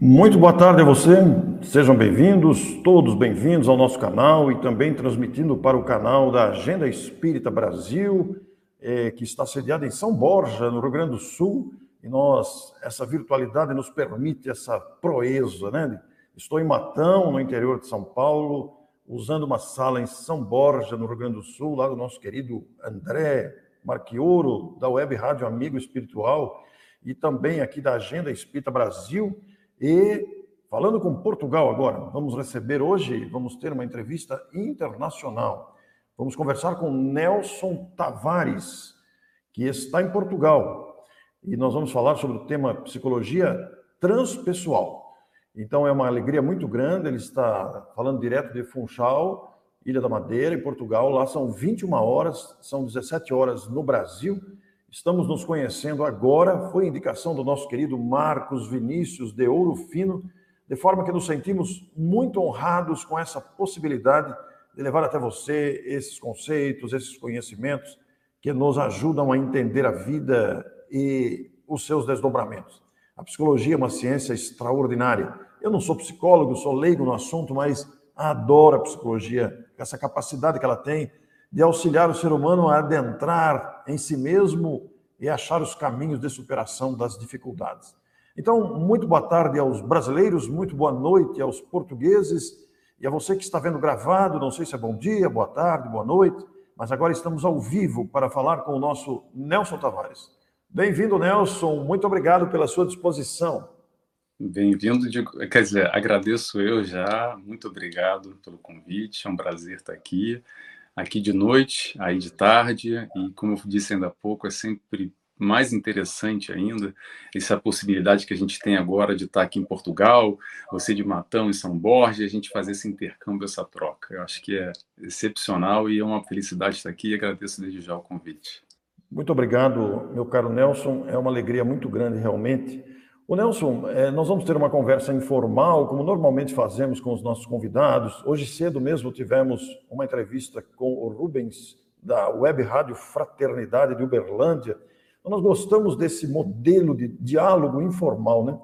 Muito boa tarde a você, sejam bem-vindos, todos bem-vindos ao nosso canal e também transmitindo para o canal da Agenda Espírita Brasil, eh, que está sediado em São Borja, no Rio Grande do Sul, e nós, essa virtualidade nos permite essa proeza, né? Estou em Matão, no interior de São Paulo, usando uma sala em São Borja, no Rio Grande do Sul, lá do nosso querido André Marquioro, da Web Rádio Amigo Espiritual, e também aqui da Agenda Espírita Brasil, e falando com Portugal agora, vamos receber hoje, vamos ter uma entrevista internacional. Vamos conversar com Nelson Tavares, que está em Portugal. E nós vamos falar sobre o tema psicologia transpessoal. Então é uma alegria muito grande, ele está falando direto de Funchal, Ilha da Madeira, em Portugal. Lá são 21 horas, são 17 horas no Brasil. Estamos nos conhecendo agora, foi indicação do nosso querido Marcos Vinícius de Ouro Fino, de forma que nos sentimos muito honrados com essa possibilidade de levar até você esses conceitos, esses conhecimentos que nos ajudam a entender a vida e os seus desdobramentos. A psicologia é uma ciência extraordinária. Eu não sou psicólogo, sou leigo no assunto, mas adoro a psicologia, essa capacidade que ela tem de auxiliar o ser humano a adentrar em si mesmo e achar os caminhos de superação das dificuldades. Então, muito boa tarde aos brasileiros, muito boa noite aos portugueses e a você que está vendo gravado, não sei se é bom dia, boa tarde, boa noite, mas agora estamos ao vivo para falar com o nosso Nelson Tavares. Bem-vindo, Nelson, muito obrigado pela sua disposição. Bem-vindo, quer dizer, agradeço eu já, muito obrigado pelo convite, é um prazer estar aqui aqui de noite, aí de tarde, e como eu disse ainda há pouco, é sempre mais interessante ainda essa possibilidade que a gente tem agora de estar aqui em Portugal, você de Matão em São Borja, a gente fazer esse intercâmbio, essa troca. Eu acho que é excepcional e é uma felicidade estar aqui e agradeço desde já o convite. Muito obrigado, meu caro Nelson. É uma alegria muito grande realmente o Nelson, é, nós vamos ter uma conversa informal, como normalmente fazemos com os nossos convidados. Hoje cedo mesmo tivemos uma entrevista com o Rubens, da Web Rádio Fraternidade de Uberlândia. Então, nós gostamos desse modelo de diálogo informal, né?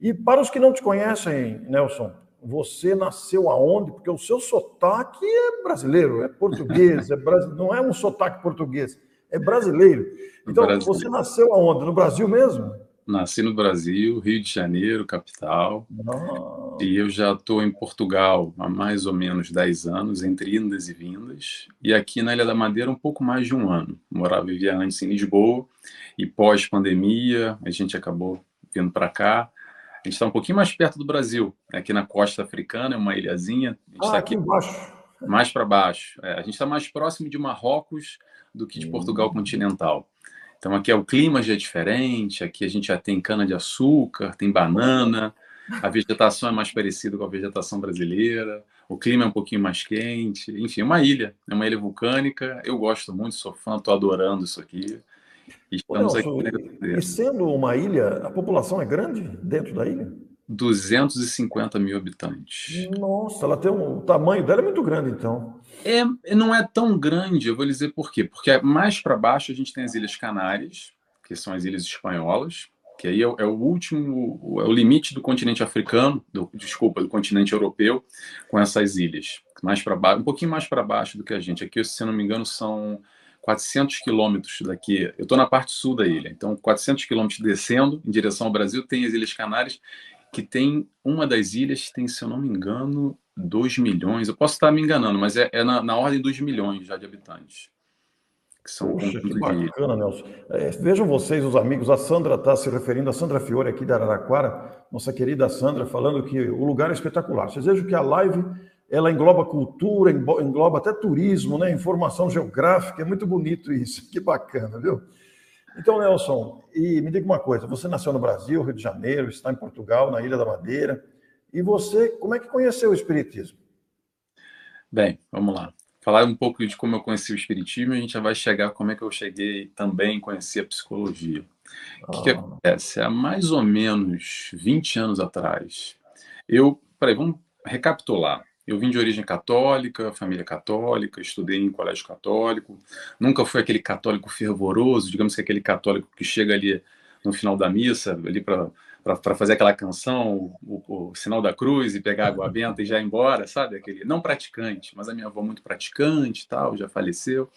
E para os que não te conhecem, Nelson, você nasceu aonde? Porque o seu sotaque é brasileiro, é português, é não é um sotaque português, é brasileiro. Então, brasileiro. você nasceu aonde? No Brasil mesmo? Nasci no Brasil, Rio de Janeiro, capital. Oh. E eu já estou em Portugal há mais ou menos 10 anos, entre indas e vindas. E aqui na Ilha da Madeira, um pouco mais de um ano. Morava, vivia antes em Lisboa. E pós-pandemia, a gente acabou vindo para cá. A gente está um pouquinho mais perto do Brasil, aqui na costa africana, é uma ilhazinha. A gente está ah, aqui embaixo. Mais para baixo. É, a gente está mais próximo de Marrocos do que de Portugal continental. Então aqui é o clima já é diferente, aqui a gente já tem cana de açúcar, tem banana, a vegetação é mais parecida com a vegetação brasileira, o clima é um pouquinho mais quente, enfim, é uma ilha, é uma ilha vulcânica. Eu gosto muito, sou fã, estou adorando isso aqui. Estamos Nelson, aqui. E sendo uma ilha, a população é grande dentro da ilha? 250 mil habitantes. Nossa, ela tem um o tamanho dela é muito grande, então. É, não é tão grande, eu vou dizer por quê. Porque mais para baixo a gente tem as Ilhas Canárias, que são as ilhas espanholas, que aí é, é o último, é o limite do continente africano, do, desculpa, do continente europeu, com essas ilhas. Mais para baixo, um pouquinho mais para baixo do que a gente. Aqui, se eu não me engano, são 400 quilômetros daqui. Eu estou na parte sul da ilha, então 400 quilômetros descendo em direção ao Brasil tem as Ilhas Canárias que tem uma das ilhas tem, se eu não me engano, 2 milhões. Eu posso estar me enganando, mas é, é na, na, ordem dos milhões já de habitantes. Que são Poxa, que bacana. Nelson. É, vejam vocês, os amigos, a Sandra está se referindo, a Sandra Fiore aqui da Araraquara, nossa querida Sandra, falando que o lugar é espetacular. Vocês vejam que a live ela engloba cultura, engloba até turismo, né? informação geográfica, é muito bonito isso, que bacana, viu? Então, Nelson, e me diga uma coisa: você nasceu no Brasil, Rio de Janeiro, está em Portugal, na Ilha da Madeira, e você, como é que conheceu o Espiritismo? Bem, vamos lá. Falar um pouco de como eu conheci o Espiritismo, a gente já vai chegar como é que eu cheguei também conhecer a psicologia. O que, que ah. acontece? Há mais ou menos 20 anos atrás, eu. Peraí, vamos recapitular. Eu vim de origem católica, família católica, estudei em colégio católico. Nunca fui aquele católico fervoroso, digamos que aquele católico que chega ali no final da missa, ali para para fazer aquela canção, o, o, o, sinal da cruz e pegar água benta e já ir embora, sabe? Aquele não praticante, mas a minha avó muito praticante, tal, já faleceu.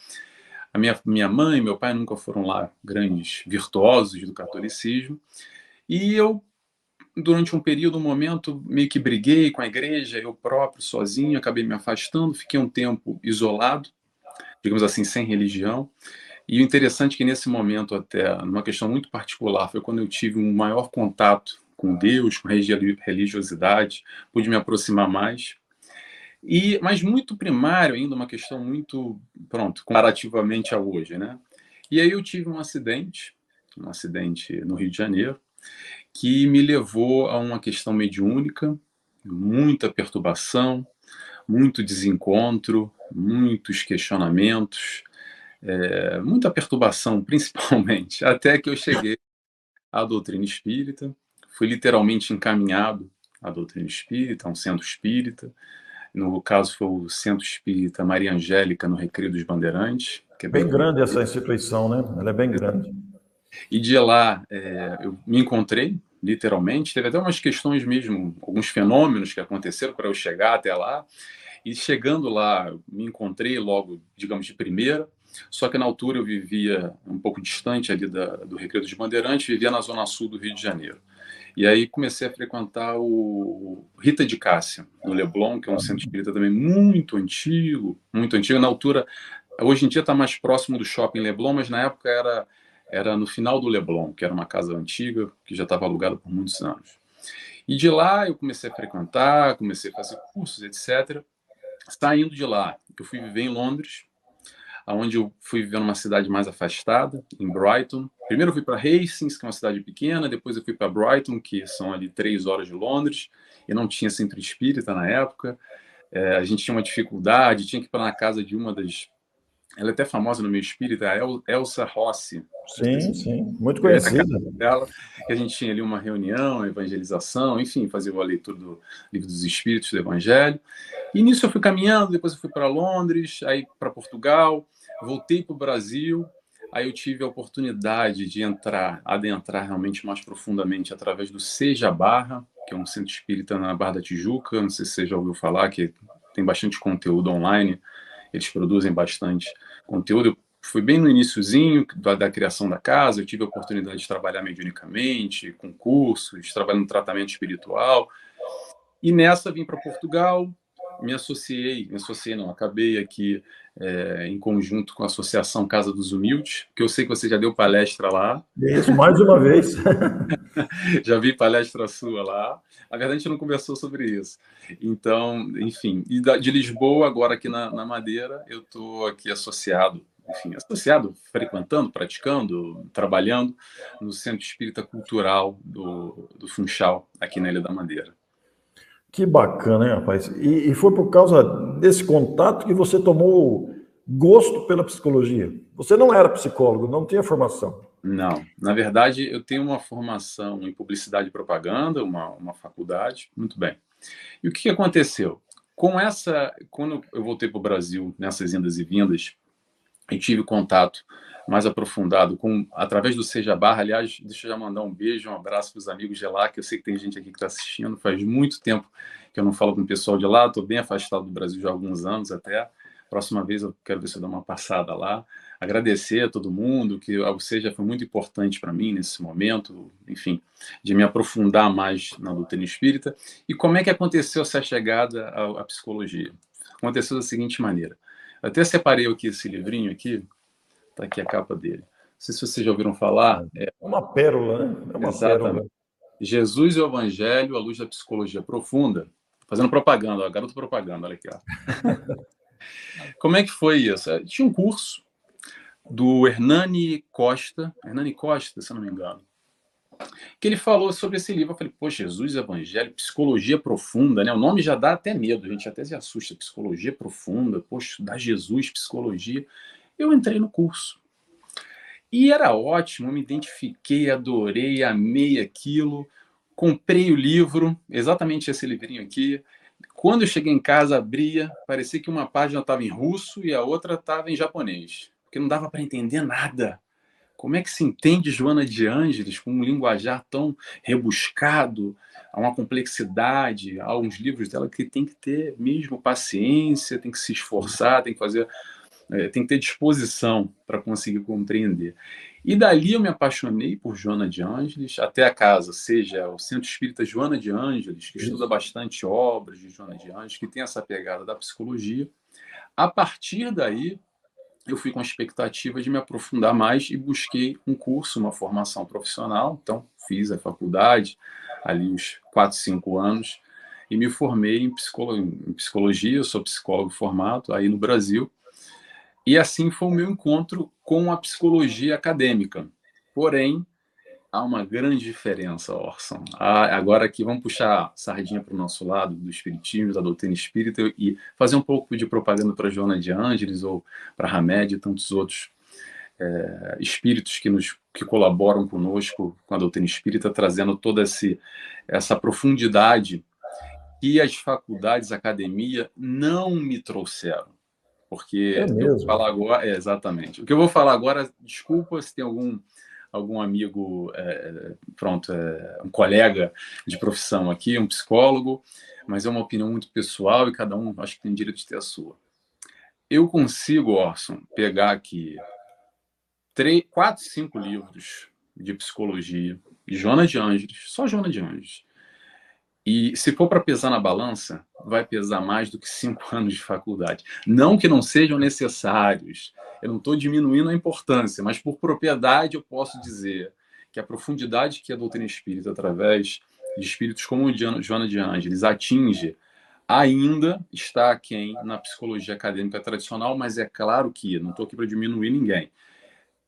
A minha minha mãe e meu pai nunca foram lá grandes virtuosos do catolicismo. E eu durante um período, um momento, meio que briguei com a igreja, eu próprio, sozinho, acabei me afastando, fiquei um tempo isolado, digamos assim, sem religião. E o interessante é que nesse momento, até, numa questão muito particular, foi quando eu tive um maior contato com Deus, com religiosidade, pude me aproximar mais. E, mas muito primário ainda, uma questão muito, pronto, comparativamente a hoje, né? E aí eu tive um acidente, um acidente no Rio de Janeiro, que me levou a uma questão mediúnica, muita perturbação, muito desencontro, muitos questionamentos, é, muita perturbação, principalmente, até que eu cheguei à doutrina espírita, fui literalmente encaminhado à doutrina espírita, a um centro espírita. No caso, foi o Centro Espírita Maria Angélica, no Recreio dos Bandeirantes. Que é bem, bem grande essa instituição, né? Ela é bem grande. E de lá é, eu me encontrei, literalmente. Teve até umas questões mesmo, alguns fenômenos que aconteceram para eu chegar até lá. E chegando lá, me encontrei logo, digamos, de primeira. Só que na altura eu vivia um pouco distante ali da, do Recreio dos Bandeirantes, vivia na zona sul do Rio de Janeiro. E aí comecei a frequentar o Rita de Cássia, no Leblon, que é um centro espírita também muito antigo, muito antigo. Na altura, hoje em dia está mais próximo do shopping Leblon, mas na época era, era no final do Leblon, que era uma casa antiga, que já estava alugada por muitos anos. E de lá eu comecei a frequentar, comecei a fazer cursos, etc. Saindo de lá, eu fui viver em Londres, onde eu fui viver numa cidade mais afastada, em Brighton. Primeiro eu fui para Hastings, que é uma cidade pequena, depois eu fui para Brighton, que são ali três horas de Londres, e não tinha centro espírita na época. É, a gente tinha uma dificuldade, tinha que ir para na casa de uma das. Ela é até famosa no meio espírita, a El, Elsa Rossi. Sim, sim, muito conhecida. Dela, que a gente tinha ali uma reunião, evangelização, enfim, fazia a leitura do livro dos Espíritos, do Evangelho. E nisso eu fui caminhando, depois eu fui para Londres, aí para Portugal, voltei para o Brasil, aí eu tive a oportunidade de entrar, adentrar realmente mais profundamente através do Seja Barra, que é um centro espírita na Barra da Tijuca, não sei se você já ouviu falar, que tem bastante conteúdo online, eles produzem bastante conteúdo. Eu fui bem no iníciozinho da, da, criação da casa, eu tive a oportunidade de trabalhar mediunicamente, com cursos, trabalhando no tratamento espiritual, e nessa vim para Portugal, me associei, me associei não, acabei aqui é, em conjunto com a Associação Casa dos Humildes, que eu sei que você já deu palestra lá. Isso, mais uma vez. já vi palestra sua lá. Na verdade, a gente não conversou sobre isso. Então, enfim, e de Lisboa, agora aqui na, na Madeira, eu estou aqui associado, enfim, associado, frequentando, praticando, trabalhando no Centro Espírita Cultural do, do Funchal, aqui na Ilha da Madeira. Que bacana, hein, rapaz? E, e, foi por causa desse contato que você tomou gosto pela psicologia. Você não era psicólogo, não tinha formação. Não, na verdade eu tenho uma formação em publicidade e propaganda, uma, uma faculdade, muito bem. E o que aconteceu? Com essa, quando eu voltei para o Brasil, nessas indas e vindas, eu tive contato mais aprofundado com através do Seja Barra. Aliás, deixa eu já mandar um beijo, um abraço para os amigos de lá, que eu sei que tem gente aqui que está assistindo. Faz muito tempo que eu não falo com o pessoal de lá, estou bem afastado do Brasil já há alguns anos até. Próxima vez eu quero ver se eu dou uma passada lá. Agradecer a todo mundo, que o Seja foi muito importante para mim nesse momento, enfim, de me aprofundar mais na doutrina espírita. E como é que aconteceu essa chegada à, à psicologia? Aconteceu da seguinte maneira. Até separei aqui esse livrinho aqui, Está aqui a capa dele. Não sei se vocês já ouviram falar. É uma pérola, né? É uma Exatamente. pérola. Jesus e o Evangelho à luz da psicologia profunda. Fazendo propaganda, ó, garoto propaganda, olha aqui. Ó. Como é que foi isso? É, tinha um curso do Hernani Costa, Hernani Costa, se não me engano, que ele falou sobre esse livro. Eu falei, pô, Jesus, Evangelho, psicologia profunda, né? O nome já dá até medo, a gente até se assusta. Psicologia profunda, poxa, da Jesus, psicologia eu entrei no curso. E era ótimo, me identifiquei, adorei, amei aquilo. Comprei o livro, exatamente esse livrinho aqui. Quando eu cheguei em casa, abria, parecia que uma página estava em russo e a outra estava em japonês, porque não dava para entender nada. Como é que se entende Joana de Ângeles com um linguajar tão rebuscado, há uma complexidade, há uns livros dela que tem que ter mesmo paciência, tem que se esforçar, tem que fazer, é, tem que ter disposição para conseguir compreender. E dali eu me apaixonei por Joana de Ângeles, até a casa, seja o Centro Espírita Joana de Ângeles, que estuda bastante obras de Joana de Ângeles, que tem essa pegada da psicologia. A partir daí, eu fui com a expectativa de me aprofundar mais e busquei um curso, uma formação profissional. Então, fiz a faculdade, ali uns 4, 5 anos, e me formei em, em psicologia. Sou psicólogo formado aí no Brasil. E assim foi o meu encontro com a psicologia acadêmica. Porém, há uma grande diferença, Orson. Ah, agora aqui vamos puxar sardinha para o nosso lado do espiritismo, da doutrina espírita e fazer um pouco de propaganda para Joana de Ângeles ou para Hamed e tantos outros é, espíritos que nos que colaboram conosco com a doutrina espírita, trazendo toda esse, essa profundidade que as faculdades, a academia não me trouxeram. Porque é eu vou falar agora, é, exatamente. O que eu vou falar agora, desculpa se tem algum algum amigo, é, pronto, é, um colega de profissão aqui, um psicólogo, mas é uma opinião muito pessoal e cada um acho que tem direito de ter a sua. Eu consigo, Orson, pegar aqui três, quatro, cinco livros de psicologia, de Joana de Ângeles, só Joana de Ângeles, e se for para pesar na balança, vai pesar mais do que cinco anos de faculdade. Não que não sejam necessários, eu não estou diminuindo a importância, mas por propriedade eu posso dizer que a profundidade que a doutrina espírita, através de espíritos como o Joana de Ângeles, atinge, ainda está quem na psicologia acadêmica tradicional, mas é claro que, não estou aqui para diminuir ninguém,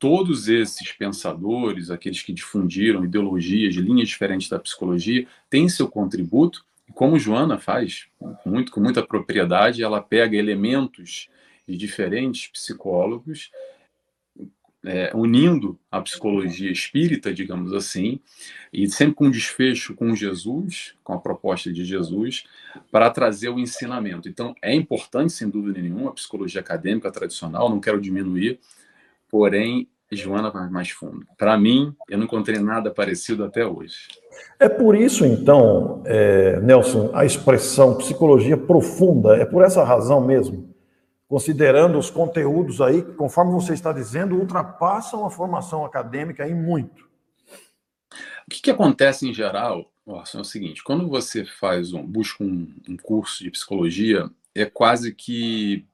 todos esses pensadores, aqueles que difundiram ideologias, linhas diferentes da psicologia, têm seu contributo. Como Joana faz, muito com muita propriedade, ela pega elementos de diferentes psicólogos, é, unindo a psicologia espírita, digamos assim, e sempre com desfecho com Jesus, com a proposta de Jesus, para trazer o ensinamento. Então, é importante, sem dúvida nenhuma, a psicologia acadêmica tradicional, não quero diminuir, porém, Joana vai mais fundo. Para mim, eu não encontrei nada parecido até hoje. É por isso, então, é, Nelson, a expressão psicologia profunda, é por essa razão mesmo, considerando os conteúdos aí, que, conforme você está dizendo, ultrapassam a formação acadêmica em muito. O que, que acontece em geral, Orson, é o seguinte: quando você faz um, busca um, um curso de psicologia, é quase que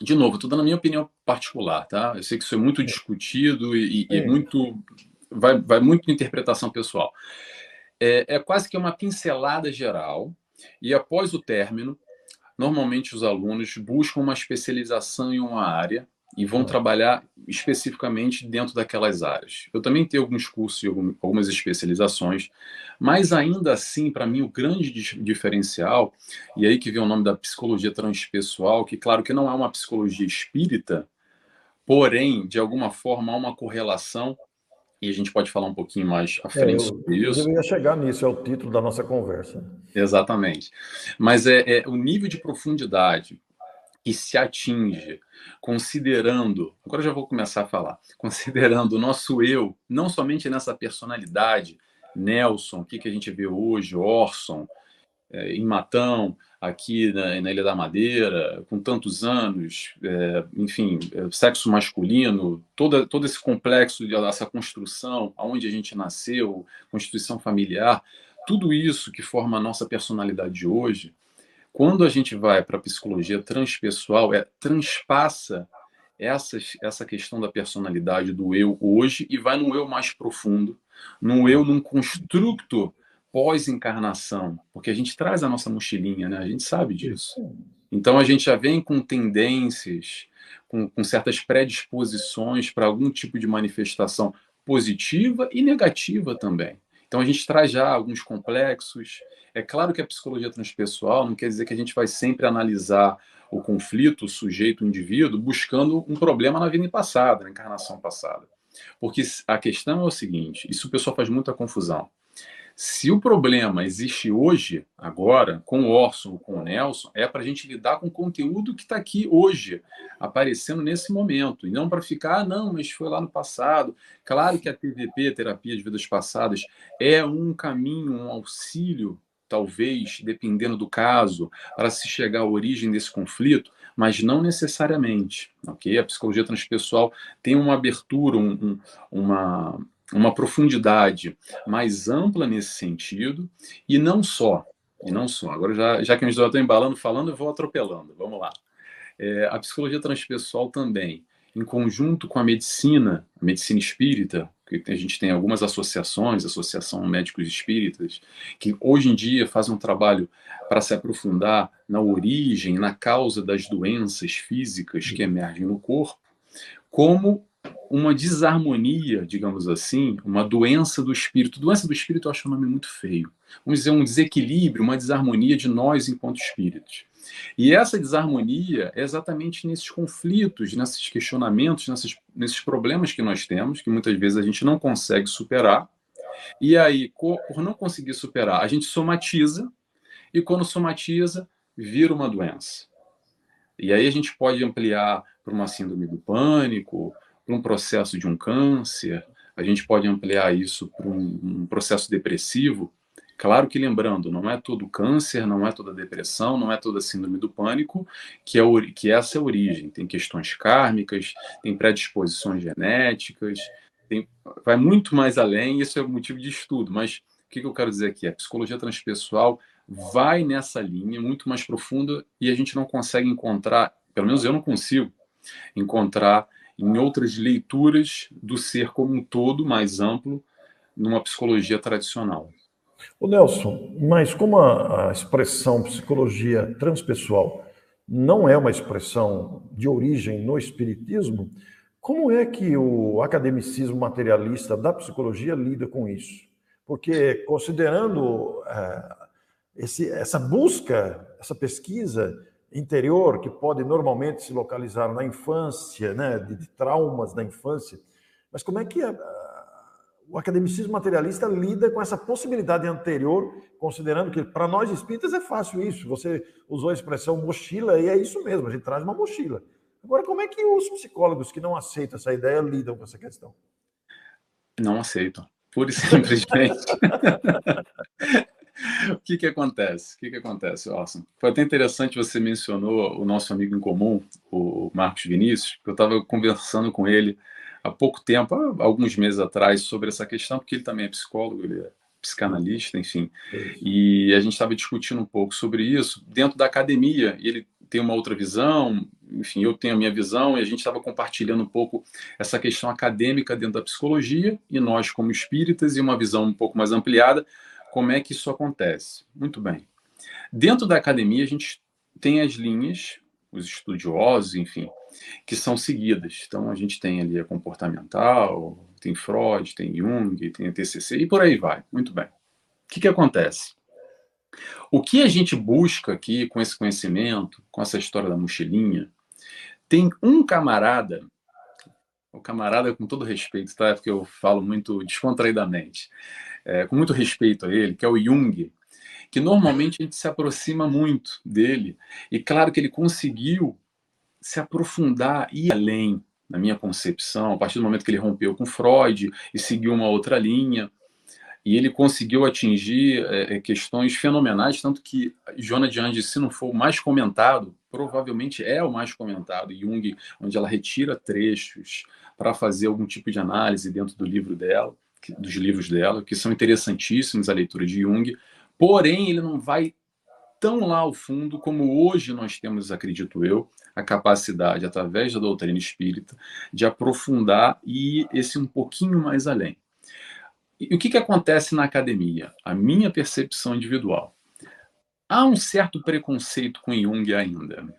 de novo, estou dando a minha opinião particular, tá? Eu sei que isso é muito discutido e, e muito vai, vai muito interpretação pessoal. É, é quase que uma pincelada geral e após o término, normalmente os alunos buscam uma especialização em uma área e vão trabalhar especificamente dentro daquelas áreas. Eu também tenho alguns cursos e algumas especializações, mas ainda assim, para mim, o grande diferencial, e aí que vem o nome da psicologia transpessoal, que claro que não é uma psicologia espírita, porém, de alguma forma, há uma correlação, e a gente pode falar um pouquinho mais à frente é, eu, sobre isso. Eu ia chegar nisso, é o título da nossa conversa. Exatamente. Mas é, é o nível de profundidade que se atinge considerando, agora já vou começar a falar, considerando o nosso eu, não somente nessa personalidade, Nelson, o que, que a gente vê hoje, Orson, é, em Matão, aqui na, na, Ilha da Madeira, com tantos anos, é, enfim, é, sexo masculino, toda, todo esse complexo, essa construção, aonde a gente nasceu, constituição familiar, tudo isso que forma a nossa personalidade de hoje, quando a gente vai para a psicologia transpessoal, é transpassa essa, essa questão da personalidade do eu hoje e vai no eu mais profundo, no eu num construto pós-encarnação, porque a gente traz a nossa mochilinha, né? A gente sabe disso. Então a gente já vem com tendências, com, com certas predisposições para algum tipo de manifestação positiva e negativa também. Então a gente traz já alguns complexos. É claro que a psicologia transpessoal não quer dizer que a gente vai sempre analisar o conflito, o sujeito, o indivíduo, buscando um problema na vida passada, na encarnação passada. Porque a questão é o seguinte: isso o pessoal faz muita confusão. Se o problema existe hoje, agora, com o Orson com o Nelson, é para a gente lidar com o conteúdo que está aqui hoje, aparecendo nesse momento, e não para ficar, ah, não, mas foi lá no passado. Claro que a TVP, Terapia de Vidas Passadas, é um caminho, um auxílio, talvez, dependendo do caso, para se chegar à origem desse conflito, mas não necessariamente, ok? A psicologia transpessoal tem uma abertura, um, um, uma uma profundidade mais ampla nesse sentido, e não só, e não só. Agora, já, já que eu estou embalando, falando, eu vou atropelando. Vamos lá. É, a psicologia transpessoal também, em conjunto com a medicina, a medicina espírita, que a gente tem algumas associações, Associação Médicos Espíritas, que hoje em dia fazem um trabalho para se aprofundar na origem, na causa das doenças físicas que emergem no corpo, como uma desarmonia, digamos assim, uma doença do espírito. Doença do espírito eu acho um nome muito feio. Vamos dizer, um desequilíbrio, uma desarmonia de nós enquanto espíritos. E essa desarmonia é exatamente nesses conflitos, nesses questionamentos, nesses, problemas que nós temos, que muitas vezes a gente não consegue superar. E aí, por não conseguir superar, a gente somatiza, e quando somatiza, vira uma doença. E aí a gente pode ampliar para uma síndrome do pânico, para um processo de um câncer, a gente pode ampliar isso para um, um, processo depressivo. Claro que lembrando, não é todo câncer, não é toda depressão, não é toda síndrome do pânico, que, é, que essa é a origem. Tem questões kármicas, tem predisposições genéticas, tem, vai muito mais além, isso é motivo de estudo. Mas o que, que eu quero dizer aqui? A psicologia transpessoal vai nessa linha muito mais profunda e a gente não consegue encontrar, pelo menos eu não consigo, encontrar em outras leituras do ser como um todo mais amplo numa psicologia tradicional. O Nelson, mas como a, a expressão psicologia transpessoal não é uma expressão de origem no espiritismo, como é que o academicismo materialista da psicologia lida com isso? Porque considerando é, esse, essa busca, essa pesquisa interior que pode normalmente se localizar na infância, né, de, de traumas da infância. Mas como é que a, a, o academicismo materialista lida com essa possibilidade anterior, considerando que para nós espíritas é fácil isso. Você usou a expressão mochila e é isso mesmo, a gente traz uma mochila. Agora, como é que os psicólogos que não aceitam essa ideia lidam com essa questão? Não aceitam. Pura e simplesmente. o que que acontece? O que que acontece, Orson? Foi até interessante você mencionou o nosso amigo em comum, o Marcos Vinícius, que eu estava conversando com ele há pouco tempo, há alguns meses atrás, sobre essa questão, porque ele também é psicólogo, ele é psicanalista, enfim, e a gente estava discutindo um pouco sobre isso dentro da academia, e ele tem uma outra visão, enfim, eu tenho a minha visão, e a gente estava compartilhando um pouco essa questão acadêmica dentro da psicologia, e nós como espíritas, e uma visão um pouco mais ampliada, como é que isso acontece? Muito bem. Dentro da academia, a gente tem as linhas, os estudiosos, enfim, que são seguidas. Então, a gente tem ali a comportamental, tem Freud, tem Jung, tem a TCC e por aí vai. Muito bem. O que, que acontece? O que a gente busca aqui com esse conhecimento, com essa história da mochilinha, tem um camarada, o camarada com todo respeito, tá? É porque eu falo muito descontraidamente, é, com muito respeito a ele, que é o Jung, que normalmente a gente se aproxima muito dele. E claro que ele conseguiu se aprofundar e além, na minha concepção, a partir do momento que ele rompeu com Freud e seguiu uma outra linha. E ele conseguiu atingir é, é questões fenomenais, tanto que Joana de Andes, se não for o mais comentado, provavelmente é o mais comentado, Jung, onde ela retira trechos para fazer algum tipo de análise dentro do livro dela dos livros dela, que são interessantíssimos a leitura de Jung, porém ele não vai tão lá ao fundo como hoje nós temos, acredito eu, a capacidade, através da doutrina espírita, de aprofundar e ir esse um pouquinho mais além. E o que, que acontece na academia? A minha percepção individual. Há um certo preconceito com Jung ainda.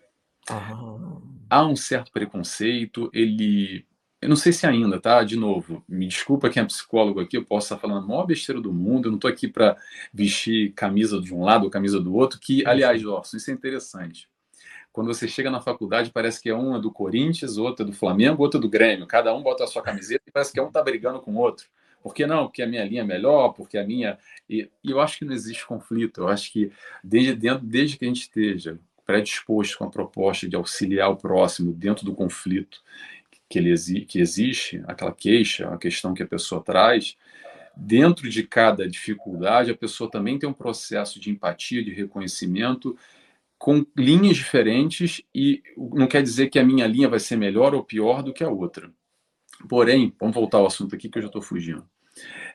Ah. Há um certo preconceito, ele eu não sei se ainda, tá? De novo, me desculpa quem é psicólogo aqui, eu posso estar falando a maior besteira do mundo, eu não estou aqui para vestir camisa de um lado ou camisa do outro, que, aliás, Orson, isso é interessante. Quando você chega na faculdade, parece que é um é do Corinthians, outro é do Flamengo, outro é do Grêmio. Cada um bota a sua camiseta e parece que um está brigando com o outro. Por que não? Porque a minha linha é melhor, porque a minha. E, e eu acho que não existe conflito. Eu acho que desde, dentro, desde que a gente esteja predisposto com a proposta de auxiliar o próximo dentro do conflito que, ele que existe, aquela queixa, a questão que a pessoa traz, dentro de cada dificuldade, a pessoa também tem um processo de empatia, de reconhecimento, com linhas diferentes, e não quer dizer que a minha linha vai ser melhor ou pior do que a outra. Porém, vamos voltar ao assunto aqui que eu já estou fugindo.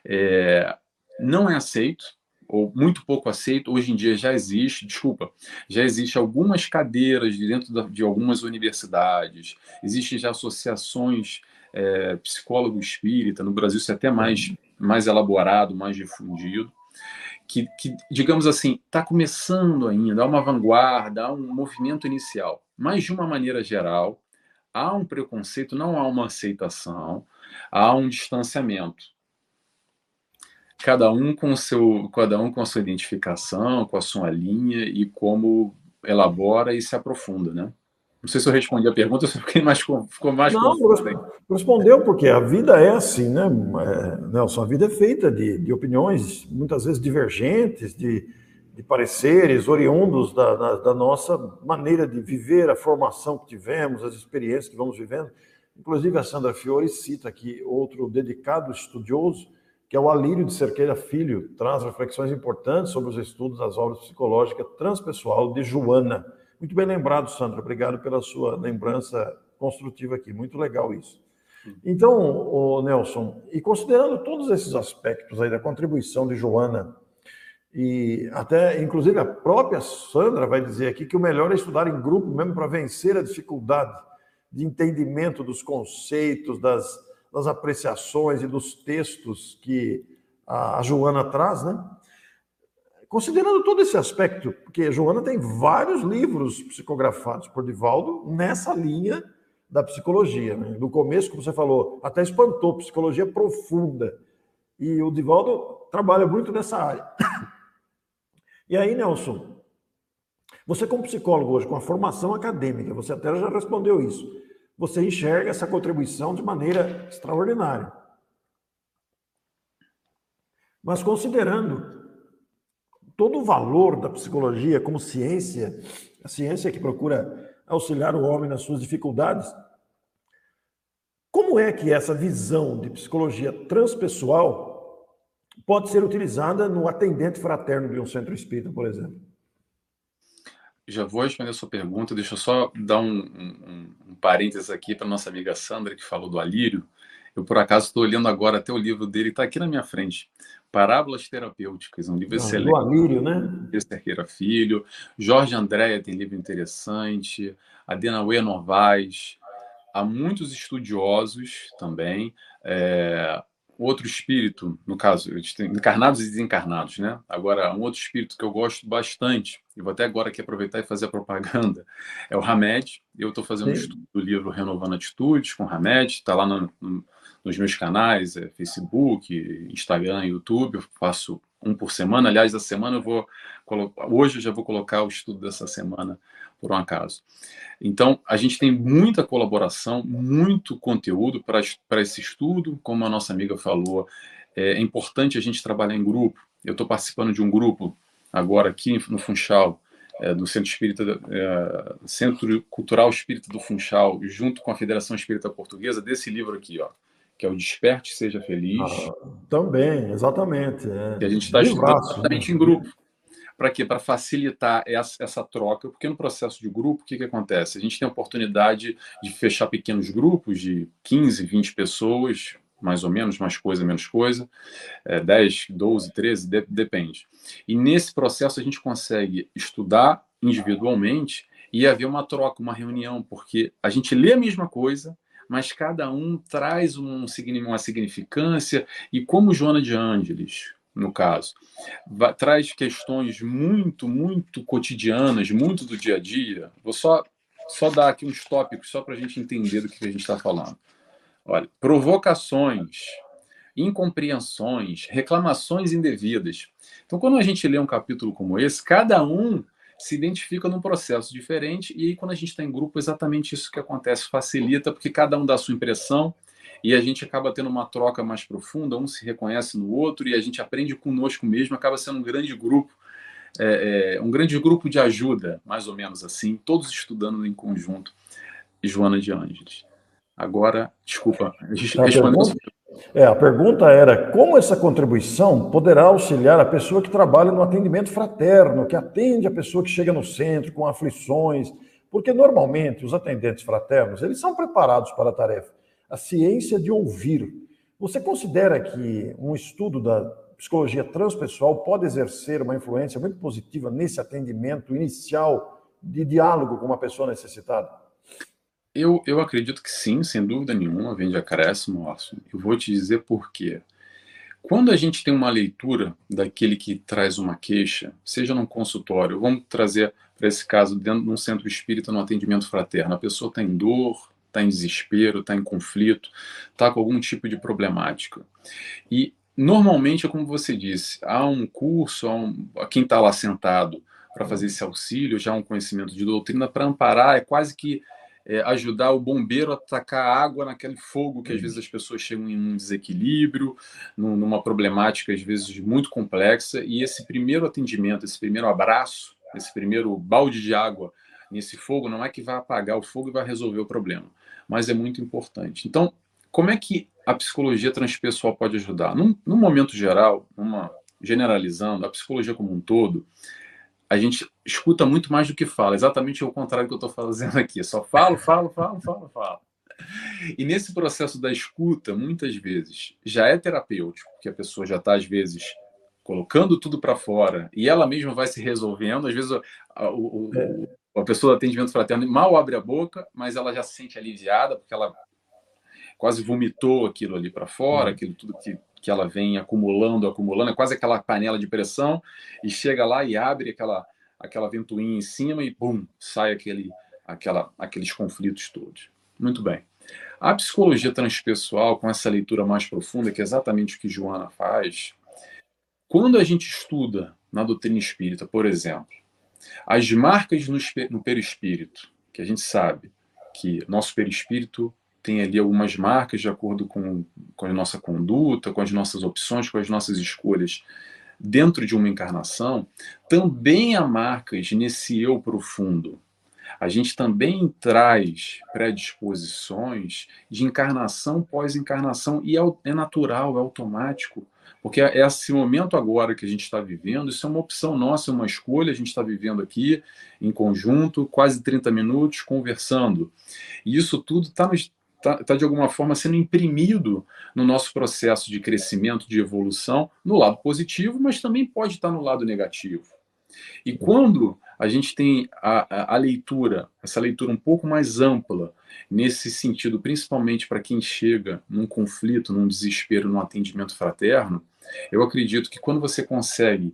É, não é aceito, ou muito pouco aceito, hoje em dia já existe, desculpa, já existe algumas cadeiras dentro de algumas universidades, existem já associações é, psicólogo espírita, no Brasil isso é até mais, mais elaborado, mais difundido, que, que digamos assim, está começando ainda, há uma vanguarda, há um movimento inicial, mas de uma maneira geral, há um preconceito, não há uma aceitação, há um distanciamento cada um com seu, cada um com a sua identificação, com a sua linha e como elabora e se aprofunda, né? Não sei se eu respondi a pergunta, se fiquei mais ficou mais Não, respondeu porque a vida é assim, né? É, Nelson, a vida é feita de, de opiniões muitas vezes divergentes, de, de pareceres oriundos da, da, da, nossa maneira de viver, a formação que tivemos, as experiências que vamos vivendo. Inclusive a Sandra Fiore cita aqui outro dedicado estudioso que é o Alírio de Cerqueira Filho, traz reflexões importantes sobre os estudos das obras psicológicas transpessoal de Joana. Muito bem lembrado, Sandra. Obrigado pela sua lembrança construtiva aqui. Muito legal isso. Então, Nelson, e considerando todos esses aspectos aí da contribuição de Joana, e até, inclusive, a própria Sandra vai dizer aqui que o melhor é estudar em grupo mesmo para vencer a dificuldade de entendimento dos conceitos, das, das apreciações e dos textos que a Joana traz, né? Considerando todo esse aspecto, porque Joana tem vários livros psicografados por Divaldo nessa linha da psicologia. Né? No começo, como você falou, até espantou, psicologia profunda. E o Divaldo trabalha muito nessa área. E aí, Nelson, você como psicólogo hoje, com a formação acadêmica, você até já respondeu isso você enxerga essa contribuição de maneira extraordinária. Mas considerando todo o valor da psicologia como ciência, a ciência que procura auxiliar o homem nas suas dificuldades, como é que essa visão de psicologia transpessoal pode ser utilizada no atendente fraterno de um centro espírita, por exemplo? Já vou responder a sua pergunta. Deixa eu só dar um, um, um parênteses aqui para nossa amiga Sandra, que falou do Alírio. Eu, por acaso, estou olhando agora até o livro dele, está aqui na minha frente. Parábolas Terapêuticas, um livro ah, excelente. Do Alírio, né? Cerqueira Filho. Jorge Andréia tem livro interessante. Adenauê Novaes. Há muitos estudiosos também. É, outro espírito, no caso, encarnados e desencarnados, né? Agora, um outro espírito que eu gosto bastante, e vou até agora aqui aproveitar e fazer a propaganda, é o Hamed. Eu estou fazendo um estudo do livro Renovando Atitudes com o Hamed, está lá no, no, nos meus canais, é, Facebook, Instagram, YouTube, eu faço um por semana. Aliás, da semana eu vou hoje eu já vou colocar o estudo dessa semana por um acaso. Então, a gente tem muita colaboração, muito conteúdo para esse estudo. Como a nossa amiga falou, é importante a gente trabalhar em grupo. Eu estou participando de um grupo agora aqui no Funchal, é, do Centro Espírita, é, Centro Cultural Espírita do Funchal, junto com a Federação Espírita Portuguesa, desse livro aqui, ó, que é o Desperte Seja Feliz. Ah, também, exatamente. É. Que a gente está estudando exatamente em grupo. Para quê? Para facilitar essa, essa, troca, porque no processo de grupo, o que, que acontece? A gente tem a oportunidade de fechar pequenos grupos de 15, 20 pessoas, mais ou menos, mais coisa, menos coisa, é, 10, 12, 13, de, depende. E nesse processo a gente consegue estudar individualmente e haver uma troca, uma reunião, porque a gente lê a mesma coisa, mas cada um traz um, uma significância, e como Joana de Ângeles, no caso. Traz questões muito, muito cotidianas, muito do dia a dia. Vou só, só dar aqui uns tópicos, só para a gente entender do que a gente está falando. Olha, provocações, incompreensões, reclamações indevidas. Então, quando a gente lê um capítulo como esse, cada um se identifica num processo diferente, e aí, quando a gente está em grupo, exatamente isso que acontece, facilita, porque cada um dá a sua impressão, e a gente acaba tendo uma troca mais profunda, um se reconhece no outro e a gente aprende conosco mesmo, acaba sendo um grande grupo, é, é, um grande grupo de ajuda, mais ou menos assim, todos estudando em conjunto. Joana de Ângeles. Agora, desculpa, gente respondeu. É, a pergunta era como essa contribuição poderá auxiliar a pessoa que trabalha no atendimento fraterno, que atende a pessoa que chega no centro com aflições, porque normalmente os atendentes fraternos, eles são preparados para a tarefa, a ciência de ouvir. Você considera que um estudo da psicologia transpessoal pode exercer uma influência muito positiva nesse atendimento inicial de diálogo com uma pessoa necessitada? Eu, eu acredito que sim, sem dúvida nenhuma, vem de acréscimo, Orson. Eu vou te dizer por quê. Quando a gente tem uma leitura daquele que traz uma queixa, seja num consultório, vamos trazer para esse caso dentro de um centro espírita no atendimento fraterno, a pessoa está em dor, está em desespero, está em conflito, está com algum tipo de problemática. E normalmente é como você disse, há um curso, há, um, quem está lá sentado para fazer esse auxílio, já um conhecimento de doutrina para amparar, é quase que é, ajudar o bombeiro a tacar água naquele fogo que às vezes as pessoas chegam em um desequilíbrio, numa problemática às vezes muito complexa, e esse primeiro atendimento, esse primeiro abraço, esse primeiro balde de água nesse fogo não é que vai apagar o fogo e vai resolver o problema, mas é muito importante. Então, como é que a psicologia transpessoal pode ajudar? Num, num momento geral, numa, generalizando, a psicologia como um todo, a gente escuta muito mais do que fala, exatamente o contrário que eu estou fazendo aqui. Só falo, falo, falo, falo, falo. E nesse processo da escuta, muitas vezes, já é terapêutico, porque a pessoa já está, às vezes, colocando tudo para fora e ela mesma vai se resolvendo. Às vezes, a, o, a pessoa do atendimento fraterno mal abre a boca, mas ela já se sente aliviada, porque ela quase vomitou aquilo ali para fora, aquilo tudo que que ela vem acumulando, acumulando, é quase aquela panela de pressão, e chega lá e abre aquela, aquela ventoinha em cima e bum, sai aquele, aquela, aqueles conflitos todos. Muito bem. A psicologia transpessoal, com essa leitura mais profunda, que é exatamente o que Joana faz, quando a gente estuda na doutrina espírita, por exemplo, as marcas no, no perispírito, que a gente sabe que nosso perispírito tem ali algumas marcas de acordo com, com a nossa conduta, com as nossas opções, com as nossas escolhas dentro de uma encarnação, também há marcas nesse eu profundo. A gente também traz predisposições de encarnação pós-encarnação, e é, é natural, é automático, porque é esse momento agora que a gente está vivendo, isso é uma opção nossa, é uma escolha, a gente está vivendo aqui em conjunto, quase 30 minutos, conversando. E isso tudo está nos está tá, de alguma forma sendo imprimido no nosso processo de crescimento, de evolução, no lado positivo, mas também pode estar no lado negativo. E quando a gente tem a, a, a leitura, essa leitura um pouco mais ampla, nesse sentido, principalmente para quem chega num conflito, num desespero, num atendimento fraterno, eu acredito que quando você consegue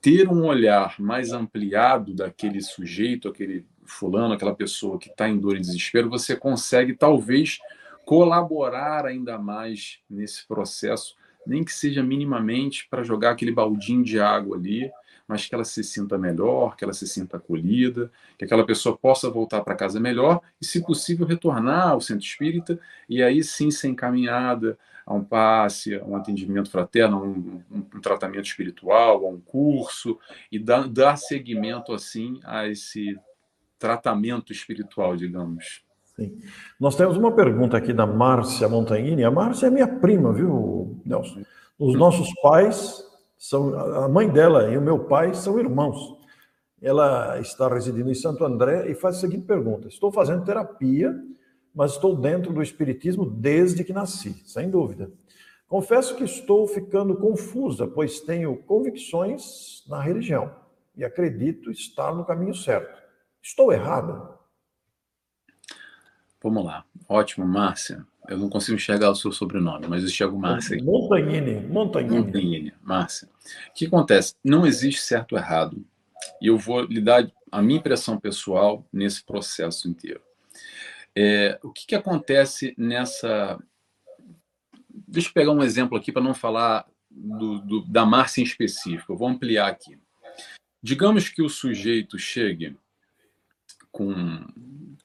ter um olhar mais ampliado daquele sujeito, aquele fulano, aquela pessoa que está em dor e desespero, você consegue talvez colaborar ainda mais nesse processo, nem que seja minimamente para jogar aquele baldinho de água ali, mas que ela se sinta melhor, que ela se sinta acolhida, que aquela pessoa possa voltar para casa melhor e, se possível, retornar ao centro espírita e aí sim ser encaminhada a um passe, a um atendimento fraterno, a um, um, tratamento espiritual, a um curso e dar, dar seguimento assim a esse tratamento espiritual, digamos. Sim. Nós temos uma pergunta aqui da Márcia Montagnini. A Márcia é minha prima, viu, Nelson? Os nossos pais são a mãe dela e o meu pai são irmãos. Ela está residindo em Santo André e faz a seguinte pergunta: Estou fazendo terapia, mas estou dentro do espiritismo desde que nasci, sem dúvida. Confesso que estou ficando confusa, pois tenho convicções na religião e acredito estar no caminho certo. Estou errada? Vamos lá. Ótimo, Márcia. Eu não consigo enxergar o seu sobrenome, mas eu enxergo Márcia. Montagnini. Montagnini. Montagnini. Márcia. O que acontece? Não existe certo ou errado. E eu vou lhe dar a minha impressão pessoal nesse processo inteiro. É, o que, que acontece nessa. Deixa eu pegar um exemplo aqui para não falar do, do, da Márcia em específico. Eu vou ampliar aqui. Digamos que o sujeito chegue com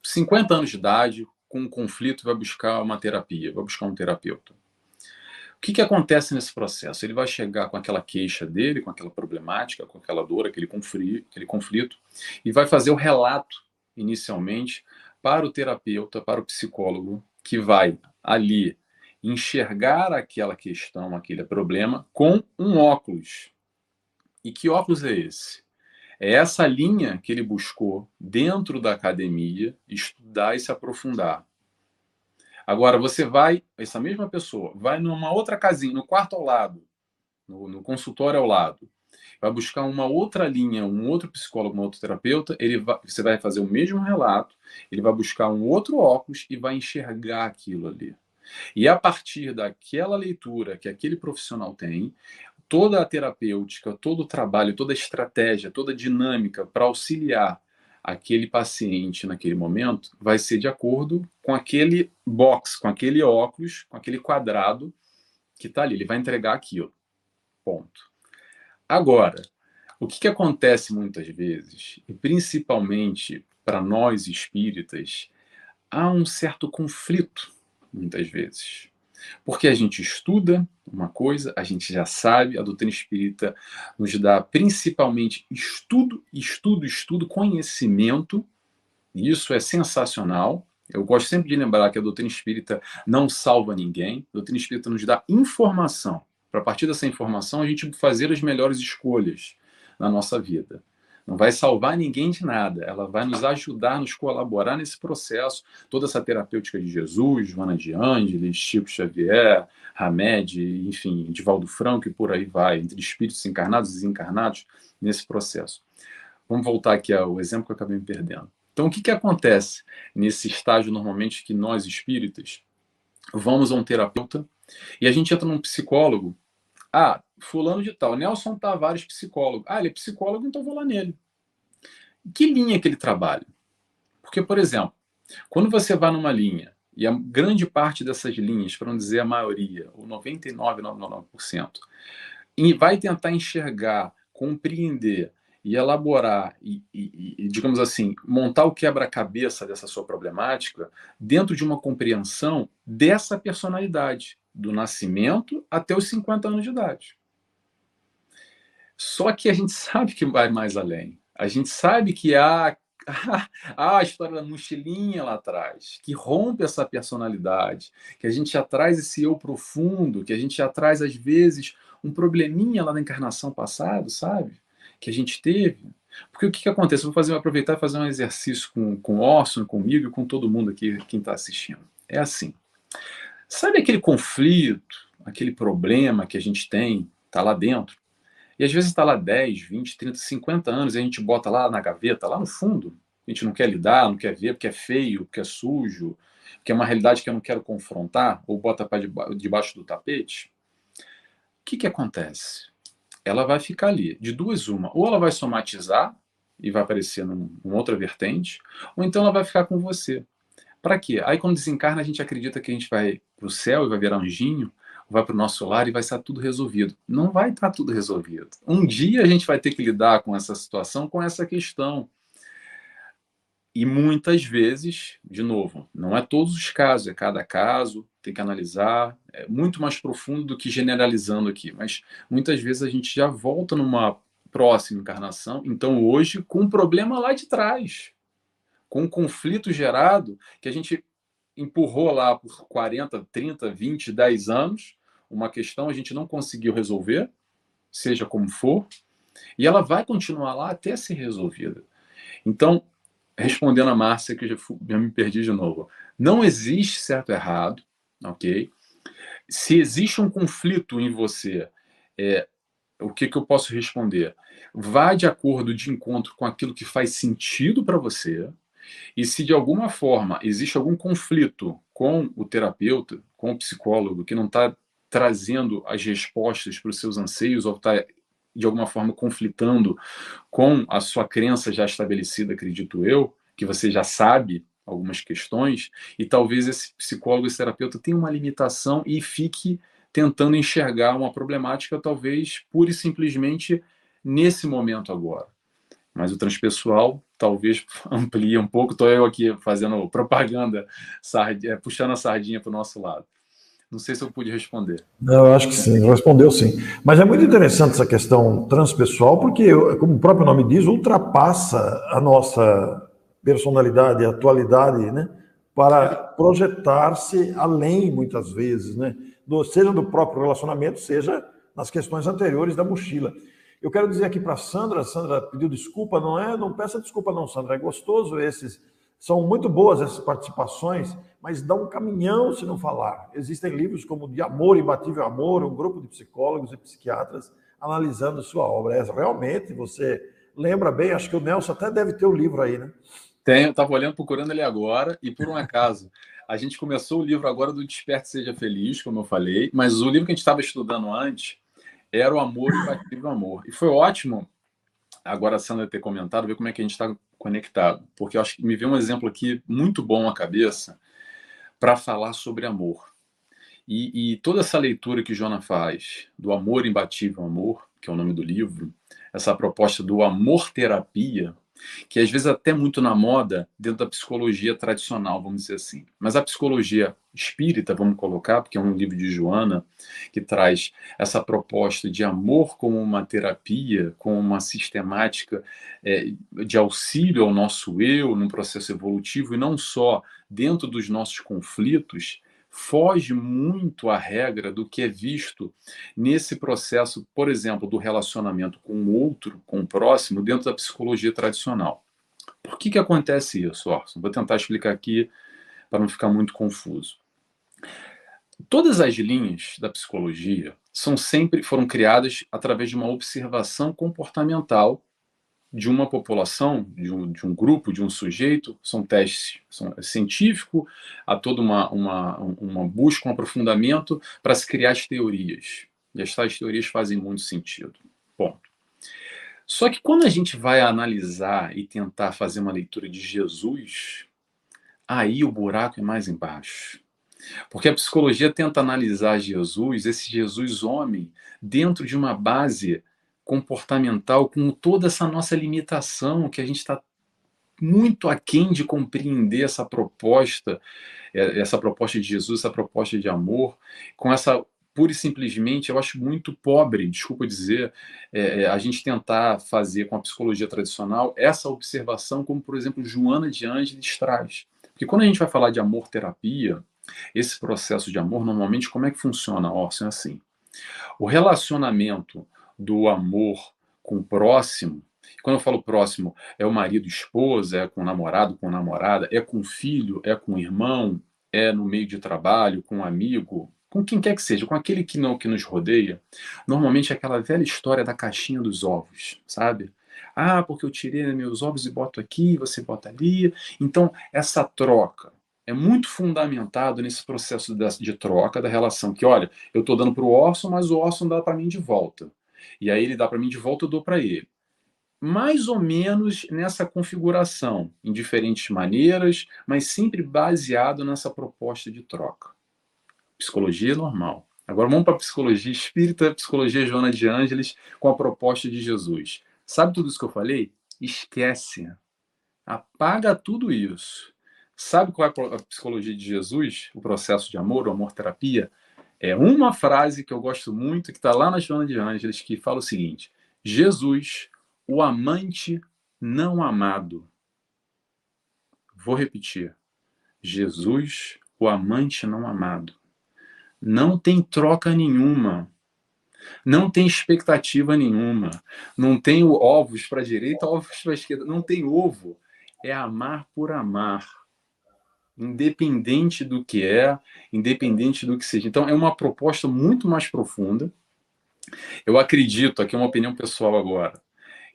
50 anos de idade, com um conflito, vai buscar uma terapia, vai buscar um terapeuta. O que, que acontece nesse processo? Ele vai chegar com aquela queixa dele, com aquela problemática, com aquela dor, aquele conflito, aquele conflito e vai fazer o relato, inicialmente, para o terapeuta, para o psicólogo, que vai ali enxergar aquela questão, aquele problema, com um óculos. E que óculos é esse? É essa linha que ele buscou dentro da academia estudar e se aprofundar. Agora, você vai, essa mesma pessoa, vai numa outra casinha, no quarto ao lado, no, no consultório ao lado, vai buscar uma outra linha, um outro psicólogo, um outro terapeuta, ele vai, você vai fazer o mesmo relato, ele vai buscar um outro óculos e vai enxergar aquilo ali. E a partir daquela leitura que aquele profissional tem, toda a terapêutica, todo o trabalho, toda a estratégia, toda a dinâmica para auxiliar aquele paciente naquele momento vai ser de acordo com aquele box, com aquele óculos, com aquele quadrado que está ali. Ele vai entregar aquilo. Ponto. Agora, o que, que acontece muitas vezes, e principalmente para nós espíritas, há um certo conflito, muitas vezes. Porque a gente estuda uma coisa, a gente já sabe, a doutrina espírita nos dá principalmente estudo, estudo, estudo, conhecimento, e isso é sensacional. Eu gosto sempre de lembrar que a doutrina espírita não salva ninguém, a doutrina espírita nos dá informação, para partir dessa informação a gente fazer as melhores escolhas na nossa vida não vai salvar ninguém de nada, ela vai nos ajudar, nos colaborar nesse processo. Toda essa terapêutica de Jesus, Joana de Ângeles, Chico Xavier, Hamed, enfim, Divaldo Franco e por aí vai, entre espíritos encarnados e desencarnados nesse processo. Vamos voltar aqui ao exemplo que eu acabei me perdendo. Então, o que, que acontece nesse estágio, normalmente, que nós espíritas vamos a um terapeuta e a gente entra num psicólogo ah, fulano de tal, Nelson Tavares, psicólogo. Ah, ele é psicólogo, então vou lá nele. Que linha que ele trabalha? Porque, por exemplo, quando você vai numa linha, e a grande parte dessas linhas, para não dizer a maioria, ou 99,99%, e vai tentar enxergar, compreender e elaborar e, e, e digamos assim, montar o quebra-cabeça dessa sua problemática dentro de uma compreensão dessa personalidade do nascimento até os 50 anos de idade. Só que a gente sabe que vai mais além. A gente sabe que há, há a história da mochilinha lá atrás, que rompe essa personalidade, que a gente já traz esse eu profundo, que a gente já traz, às vezes, um probleminha lá na encarnação passada, sabe? Que a gente teve. Porque o que, que acontece? Vou fazer, aproveitar e fazer um exercício com, com o Orson, comigo e com todo mundo aqui, quem está assistindo. É assim. Sabe aquele conflito, aquele problema que a gente tem, está lá dentro? E às vezes está lá 10, 20, 30, 50 anos e a gente bota lá na gaveta, lá no fundo. A gente não quer lidar, não quer ver, porque é feio, porque é sujo, porque é uma realidade que eu não quero confrontar, ou bota para debaixo do tapete. O que, que acontece? Ela vai ficar ali, de duas uma. Ou ela vai somatizar e vai aparecer num, numa outra vertente, ou então ela vai ficar com você. Para quê? Aí quando desencarna, a gente acredita que a gente vai para o céu e vai virar anjinho, vai para o nosso lar e vai estar tudo resolvido. Não vai estar tudo resolvido. Um dia a gente vai ter que lidar com essa situação, com essa questão. E muitas vezes, de novo, não é todos os casos, é cada caso, tem que analisar, é muito mais profundo do que generalizando aqui, mas muitas vezes a gente já volta numa próxima encarnação, então hoje com um problema lá de trás com um conflito gerado que a gente empurrou lá por 40, 30, 20, 10 anos, uma questão a gente não conseguiu resolver, seja como for, e ela vai continuar lá até ser resolvida. Então, respondendo a Márcia, que eu já, me perdi de novo, não existe certo ou errado, ok? Se existe um conflito em você, é, o que, que eu posso responder? Vá de acordo de encontro com aquilo que faz sentido para você, e se de alguma forma existe algum conflito com o terapeuta, com o psicólogo, que não está trazendo as respostas para os seus anseios ou está de alguma forma conflitando com a sua crença já estabelecida, acredito eu, que você já sabe algumas questões, e talvez esse psicólogo, esse terapeuta tenha uma limitação e fique tentando enxergar uma problemática, talvez pura e simplesmente nesse momento agora. Mas o transpessoal talvez amplie um pouco. Estou eu aqui fazendo propaganda, puxando a sardinha para o nosso lado. Não sei se eu pude responder. Eu acho que sim, respondeu sim. Mas é muito interessante essa questão transpessoal, porque, como o próprio nome diz, ultrapassa a nossa personalidade, atualidade, né? Para projetar-se além, muitas vezes, né? Do, seja do próprio relacionamento, seja nas questões anteriores da mochila. Eu quero dizer aqui para a Sandra, Sandra pediu desculpa, não é? Não peça desculpa não, Sandra, é gostoso esses, são muito boas essas participações, mas dá um caminhão se não falar. Existem livros como De Amor, Imbatível Amor, um grupo de psicólogos e psiquiatras analisando sua obra. É, realmente, você lembra bem, acho que o Nelson até deve ter o livro aí, né? Tenho, estava olhando, procurando ele agora, e por um acaso, a gente começou o livro agora do Desperte Seja Feliz, como eu falei, mas o livro que a gente estava estudando antes era o Amor Imbatível Amor. E foi ótimo, agora a Sandra ter comentado, ver como é que a gente está conectado, porque eu acho que me veio um exemplo aqui muito bom à cabeça para falar sobre amor. E, e, toda essa leitura que Jona faz do amor imbatível amor, que é o nome do livro, essa proposta do amor terapia, que às vezes até muito na moda dentro da psicologia tradicional, vamos dizer assim. Mas a psicologia espírita, vamos colocar, porque é um livro de Joana que traz essa proposta de amor como uma terapia, como uma sistemática é, de auxílio ao nosso eu num processo evolutivo e não só dentro dos nossos conflitos, foge muito à regra do que é visto nesse processo, por exemplo, do relacionamento com o outro, com o próximo, dentro da psicologia tradicional. Por que, que acontece isso, Orson? Vou tentar explicar aqui para não ficar muito confuso. Todas as linhas da psicologia são sempre foram criadas através de uma observação comportamental de uma população, de um, de um grupo, de um sujeito, são testes são, é científico, há toda uma, uma, uma busca, um aprofundamento para se criar as teorias. E as tais teorias fazem muito sentido. Ponto. Só que quando a gente vai analisar e tentar fazer uma leitura de Jesus, aí o buraco é mais embaixo. Porque a psicologia tenta analisar Jesus, esse Jesus homem, dentro de uma base comportamental com toda essa nossa limitação, que a gente está muito aquém de compreender essa proposta, é, essa proposta de Jesus, essa proposta de amor, com essa pura e simplesmente, eu acho muito pobre, desculpa dizer, é, é, a gente tentar fazer com a psicologia tradicional essa observação, como por exemplo Joana de Ângeles traz. Porque quando a gente vai falar de amor terapia, esse processo de amor, normalmente, como é que funciona, Orson? É assim. O relacionamento do amor com o próximo, quando eu falo próximo, é o marido, esposa, é com o namorado, com a namorada, é com o filho, é com o irmão, é no meio de trabalho, com um amigo, com quem quer que seja, com aquele que não que nos rodeia. Normalmente é aquela velha história da caixinha dos ovos, sabe? Ah, porque eu tirei meus ovos e boto aqui, você bota ali. Então, essa troca é muito fundamentado nesse processo de, de troca da relação que, olha, eu estou dando para o Orson, mas o Orson dá para mim de volta. E aí ele dá para mim de volta, eu dou para ele. Mais ou menos nessa configuração, em diferentes maneiras, mas sempre baseado nessa proposta de troca. Psicologia normal. Agora vamos para a psicologia espírita, psicologia Joana de Ângeles, com a proposta de Jesus. Sabe tudo isso que eu falei? Esquece. Apaga tudo isso. Sabe qual é a psicologia de Jesus? O processo de amor, o amor terapia? É uma frase que eu gosto muito, que está lá na Joana de Ângeles, que fala o seguinte: Jesus, o amante não amado. Vou repetir. Jesus, o amante não amado. Não tem troca nenhuma. Não tem expectativa nenhuma. Não tem ovos para a direita, ovos para a esquerda. Não tem ovo. É amar por amar independente do que é, independente do que seja. Então, é uma proposta muito mais profunda. Eu acredito, aqui é uma opinião pessoal agora,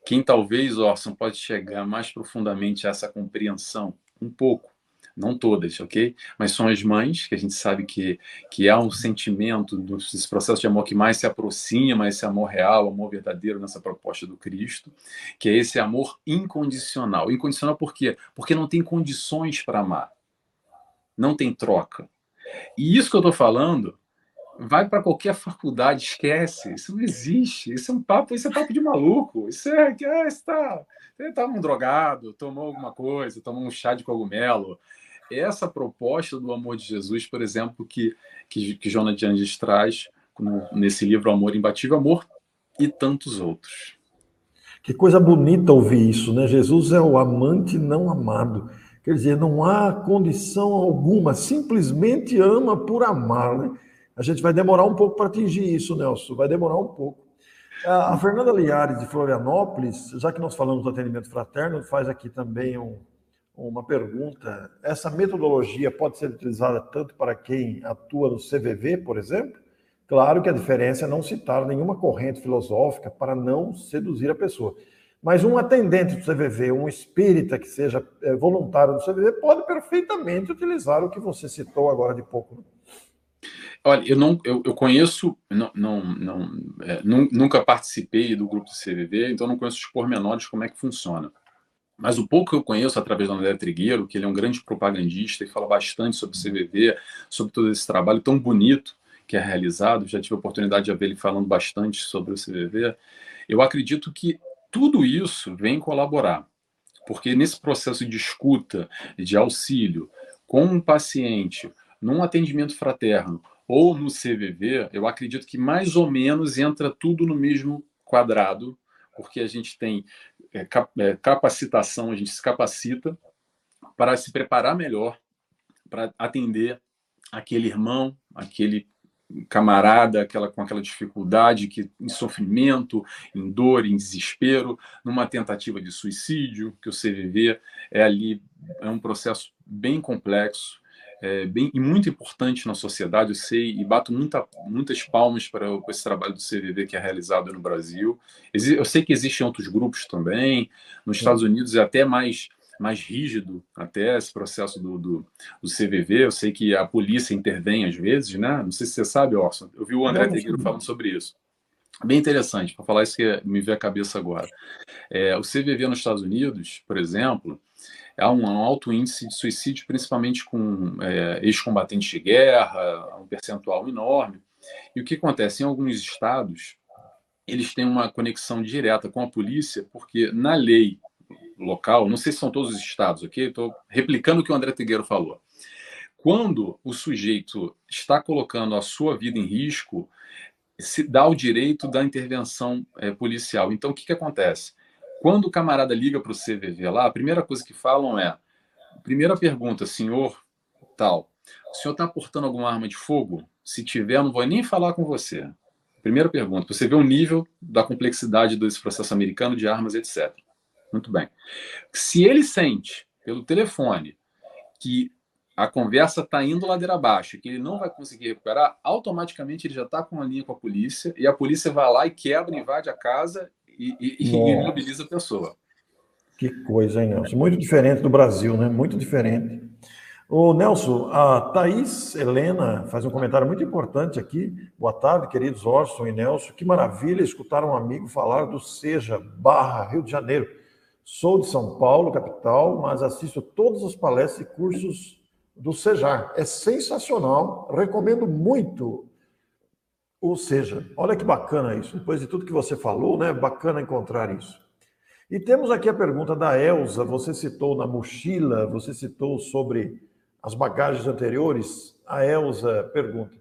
quem talvez, Orson, pode chegar mais profundamente a essa compreensão, um pouco, não todas, ok? Mas são as mães, que a gente sabe que, que há um sentimento desse processo de amor que mais se aproxima, esse amor real, amor verdadeiro nessa proposta do Cristo, que é esse amor incondicional. Incondicional por quê? Porque não tem condições para amar não tem troca. E isso que eu estou falando vai para qualquer faculdade, esquece. Isso não existe. Isso é um papo, isso é papo de maluco. Isso é que é, está, tá um drogado, tomou alguma coisa, tomou um chá de cogumelo. Essa proposta do amor de Jesus, por exemplo, que que, que Jonathan Andes traz no, nesse livro Amor Imbatível, Amor e tantos outros. Que coisa bonita ouvir isso, né? Jesus é o amante não amado. Quer dizer, não há condição alguma, simplesmente ama por amar, né? A gente vai demorar um pouco para atingir isso, Nelson, vai demorar um pouco. A Fernanda Liares, de Florianópolis, já que nós falamos do atendimento fraterno, faz aqui também um, uma pergunta. Essa metodologia pode ser utilizada tanto para quem atua no CVV, por exemplo? Claro que a diferença é não citar nenhuma corrente filosófica para não seduzir a pessoa. Mas um atendente do CVV, um espírita que seja é, voluntário do CVV, pode perfeitamente utilizar o que você citou agora de pouco. Olha, eu não, eu, eu conheço, não, não, não é, nunca participei do grupo do CVV, então não conheço os pormenores como é que funciona. Mas o pouco que eu conheço através do André Trigueiro, que ele é um grande propagandista e fala bastante sobre o CVV, sobre todo esse trabalho tão bonito que é realizado, já tive a oportunidade de ver ele falando bastante sobre o CVV, eu acredito que tudo isso vem colaborar, porque nesse processo de escuta, de auxílio com um paciente, num atendimento fraterno, ou no CVV, eu acredito que mais ou menos entra tudo no mesmo quadrado, porque a gente tem é, é, capacitação, a gente se capacita para se preparar melhor para atender aquele irmão, aquele camarada, aquela com aquela dificuldade, que em sofrimento, em dor, em desespero, numa tentativa de suicídio, que o CVV é ali é um processo bem complexo, é, bem e muito importante na sociedade, eu sei, e bato muita, muitas palmas para, para esse trabalho do CVV que é realizado no Brasil. Eu sei que existem outros grupos também, nos Estados Unidos é até mais mais rígido até esse processo do, do, do, CVV. Eu sei que a polícia intervém às vezes, né? Não sei se você sabe, Orson. Eu vi o André Tegueiro falando sobre isso. Bem interessante, para falar isso que me veio à cabeça agora. É, o CVV nos Estados Unidos, por exemplo, há um, um alto índice de suicídio, principalmente com é, ex-combatentes de guerra, um percentual enorme. E o que acontece? Em alguns estados, eles têm uma conexão direta com a polícia, porque na lei local, não sei se são todos os estados, ok? Estou replicando o que o André Tigueiro falou. Quando o sujeito está colocando a sua vida em risco, se dá o direito da intervenção é, policial. Então, o que, que acontece? Quando o camarada liga para o CVV lá, a primeira coisa que falam é: primeira pergunta, senhor tal, o senhor está portando alguma arma de fogo? Se tiver, não vou nem falar com você. Primeira pergunta, você vê o nível da complexidade desse processo americano de armas, etc. Muito bem. Se ele sente pelo telefone que a conversa está indo ladeira abaixo, que ele não vai conseguir recuperar, automaticamente ele já está com a linha com a polícia e a polícia vai lá e quebra, invade a casa e, e, e imobiliza a pessoa. Que coisa, hein, Nelson? Muito diferente do Brasil, né? Muito diferente. O Nelson, a Thaís Helena faz um comentário muito importante aqui. Boa tarde, queridos Orson e Nelson. Que maravilha escutar um amigo falar do Seja Barra, Rio de Janeiro. Sou de São Paulo, capital, mas assisto todas as palestras e cursos do Sejar. É sensacional, recomendo muito ou seja, olha que bacana isso. Depois de tudo que você falou, né? Bacana encontrar isso. E temos aqui a pergunta da Elsa. Você citou na mochila, você citou sobre as bagagens anteriores. A Elsa pergunta: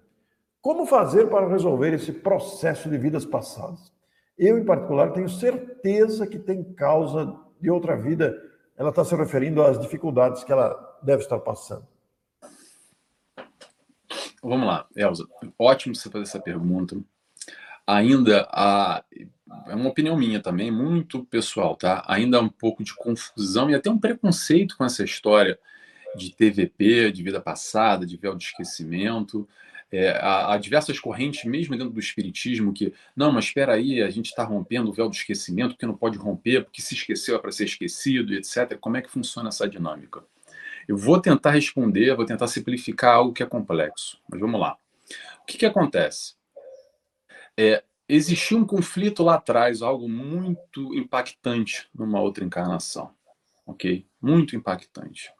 Como fazer para resolver esse processo de vidas passadas? Eu, em particular, tenho certeza que tem causa de outra vida. Ela está se referindo às dificuldades que ela deve estar passando. Vamos lá, Elza. Ótimo você fazer essa pergunta. Ainda há, é uma opinião minha também, muito pessoal, tá? Ainda há um pouco de confusão e até um preconceito com essa história de TVP, de vida passada, de véu de esquecimento. É, há, há, diversas correntes, mesmo dentro do espiritismo, que não, mas espera aí, a gente está rompendo o véu do esquecimento, porque não pode romper, porque se esqueceu é para ser esquecido, etc. Como é que funciona essa dinâmica? Eu vou tentar responder, vou tentar simplificar algo que é complexo, mas vamos lá. O que, que acontece? É, existiu um conflito lá atrás, algo muito impactante numa outra encarnação, ok? Muito impactante.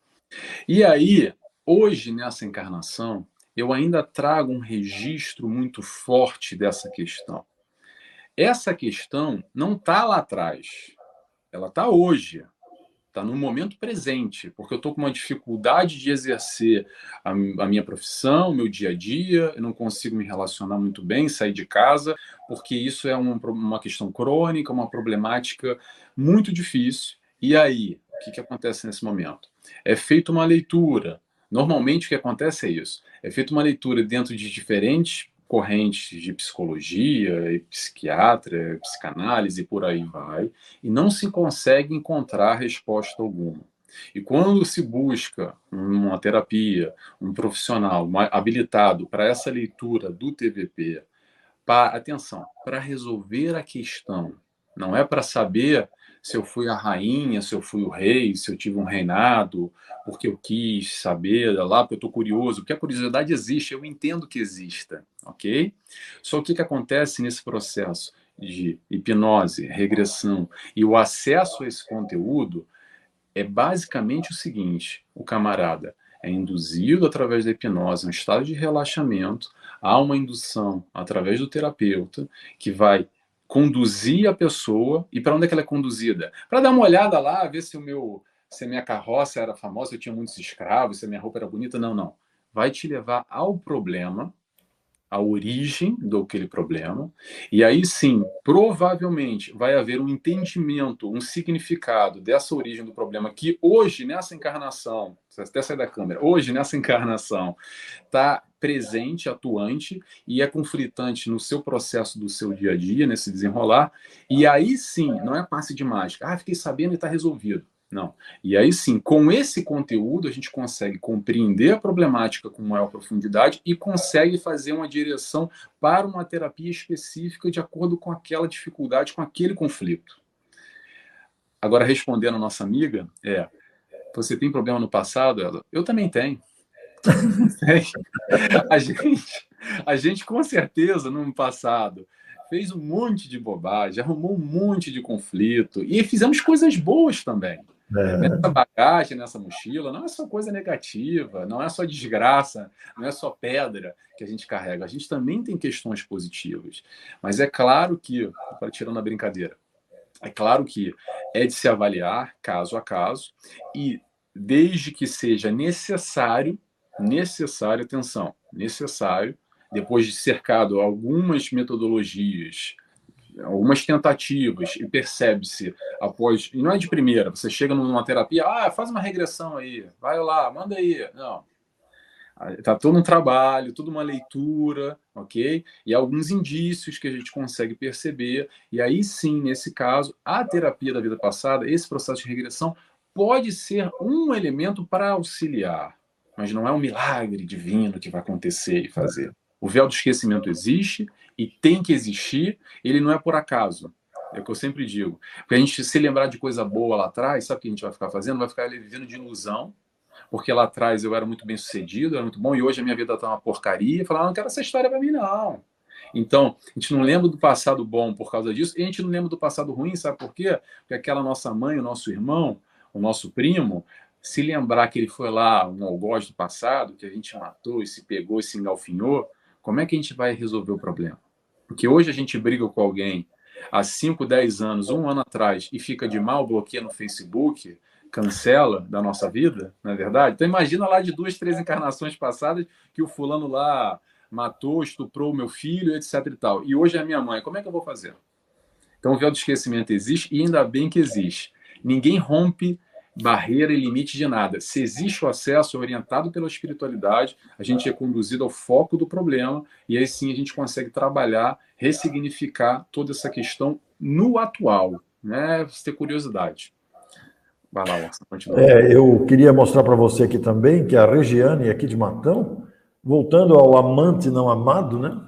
E aí, hoje nessa encarnação, eu ainda trago um registro muito forte dessa questão. Essa questão não está lá atrás, ela está hoje, está no momento presente, porque eu estou com uma dificuldade de exercer a, a, minha profissão, meu dia a dia, eu não consigo me relacionar muito bem, sair de casa, porque isso é um, uma questão crônica, uma problemática muito difícil. E aí, o que, que acontece nesse momento? É feita uma leitura. Normalmente o que acontece é isso: é feita uma leitura dentro de diferentes correntes de psicologia, e psiquiatra, psicanálise e por aí vai, e não se consegue encontrar resposta alguma. E quando se busca uma terapia, um profissional habilitado para essa leitura do TVP, para, atenção, para resolver a questão, não é para saber se eu fui a rainha, se eu fui o rei, se eu tive um reinado, porque eu quis saber lá, porque eu estou curioso, porque a curiosidade existe, eu entendo que exista, ok? Só o que, que acontece nesse processo de hipnose, regressão e o acesso a esse conteúdo é basicamente o seguinte: o camarada é induzido através da hipnose, um estado de relaxamento, há uma indução através do terapeuta que vai conduzir a pessoa. E para onde é que ela é conduzida? Para dar uma olhada lá, ver se o meu se a minha carroça era famosa, eu tinha muitos escravos, se a minha roupa era bonita. Não, não. Vai te levar ao problema a origem daquele problema, e aí sim, provavelmente vai haver um entendimento, um significado dessa origem do problema que hoje, nessa encarnação, até sair da câmera, hoje, nessa encarnação, está presente, atuante e é conflitante no seu processo do seu dia a dia, nesse desenrolar, e aí sim, não é passe de mágica, ah, fiquei sabendo e está resolvido. Não. E aí sim, com esse conteúdo, a gente consegue compreender a problemática com maior profundidade e consegue fazer uma direção para uma terapia específica de acordo com aquela dificuldade, com aquele conflito. Agora, respondendo a nossa amiga, é: você tem problema no passado? Ela, eu também tenho. a gente, a gente com certeza no passado fez um monte de bobagem, arrumou um monte de conflito e fizemos coisas boas também. É. Nessa bagagem, nessa mochila, não é só coisa negativa, não é só desgraça, não é só pedra que a gente carrega. A gente também tem questões positivas. Mas é claro que, para tirando a brincadeira, é claro que é de se avaliar caso a caso e desde que seja necessário, necessário, atenção, necessário, depois de cercado algumas metodologias algumas tentativas e percebe-se após, e não é de primeira, você chega numa terapia, ah, faz uma regressão aí, vai lá, manda aí. Não. Tá todo um trabalho, toda uma leitura, ok? E alguns indícios que a gente consegue perceber. E aí sim, nesse caso, a terapia da vida passada, esse processo de regressão, pode ser um elemento para auxiliar, mas não é um milagre divino que vai acontecer e fazer. O véu do esquecimento existe, e tem que existir, ele não é por acaso. É o que eu sempre digo. Porque a gente se lembrar de coisa boa lá atrás, sabe o que a gente vai ficar fazendo? Vai ficar vivendo de ilusão, porque lá atrás eu era muito bem sucedido, era muito bom, e hoje a minha vida está uma porcaria. Falar, ah, não quero essa história para mim, não. Então, a gente não lembra do passado bom por causa disso, e a gente não lembra do passado ruim, sabe por quê? Porque aquela nossa mãe, o nosso irmão, o nosso primo, se lembrar que ele foi lá, um algoz do passado, que a gente matou e se pegou e se engalfinhou, como é que a gente vai resolver o problema? Porque hoje a gente briga com alguém há 5, 10 anos, um ano atrás, e fica de mal, bloqueia no Facebook, cancela da nossa vida, não é verdade? Então imagina lá de duas, três encarnações passadas que o fulano lá matou, estuprou meu filho, etc e tal. E hoje é minha mãe. Como é que eu vou fazer? Então o véu do esquecimento existe e ainda bem que existe. Ninguém rompe barreira e limite de nada. Se existe o acesso orientado pela espiritualidade, a gente é conduzido ao foco do problema e aí sim a gente consegue trabalhar, ressignificar toda essa questão no atual, né? Você ter curiosidade. Vai lá, Orson, continua. É, eu queria mostrar para você aqui também que a Regiane, aqui de Matão, voltando ao amante não amado, né?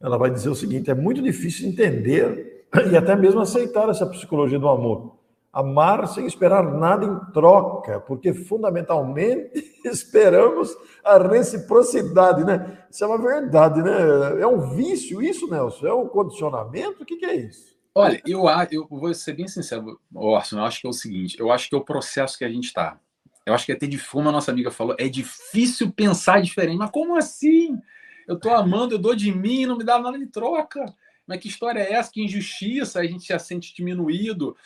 Ela vai dizer o seguinte: é muito difícil entender e até mesmo aceitar essa psicologia do amor amar sem esperar nada em troca, porque fundamentalmente esperamos a reciprocidade, né? Isso é uma verdade, né? É um vício isso, Nelson? É um condicionamento? O que, que é isso? Olha, eu, eu vou ser bem sincero, Orson, eu acho que é o seguinte, eu acho que é o processo que a gente está. Eu acho que até de como a nossa amiga falou, é difícil pensar diferente. Mas como assim? Eu tô amando, eu dou de mim, não me dá nada de troca. Mas que história é essa? Que injustiça, a gente já sente diminuído.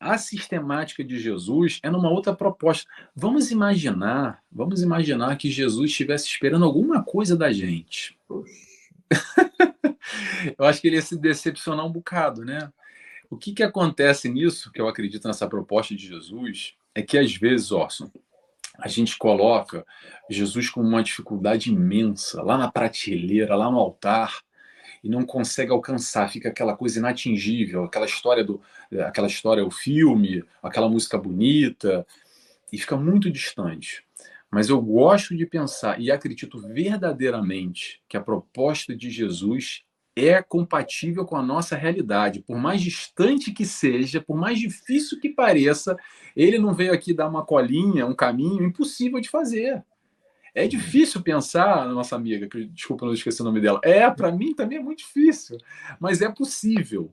A sistemática de Jesus é numa outra proposta. Vamos imaginar, vamos imaginar que Jesus estivesse esperando alguma coisa da gente. eu acho que ele ia se decepcionar um bocado, né? O que, que acontece nisso, que eu acredito nessa proposta de Jesus, é que às vezes, Orson, a gente coloca Jesus com uma dificuldade imensa lá na prateleira, lá no altar, e não consegue alcançar, fica aquela coisa inatingível, aquela história do, aquela história, o filme, aquela música bonita, e fica muito distante. Mas eu gosto de pensar e acredito verdadeiramente que a proposta de Jesus é compatível com a nossa realidade. Por mais distante que seja, por mais difícil que pareça, ele não veio aqui dar uma colinha, um caminho impossível de fazer. É difícil pensar, nossa amiga, que desculpa, não esqueci o nome dela. É, para mim também é muito difícil, mas é possível.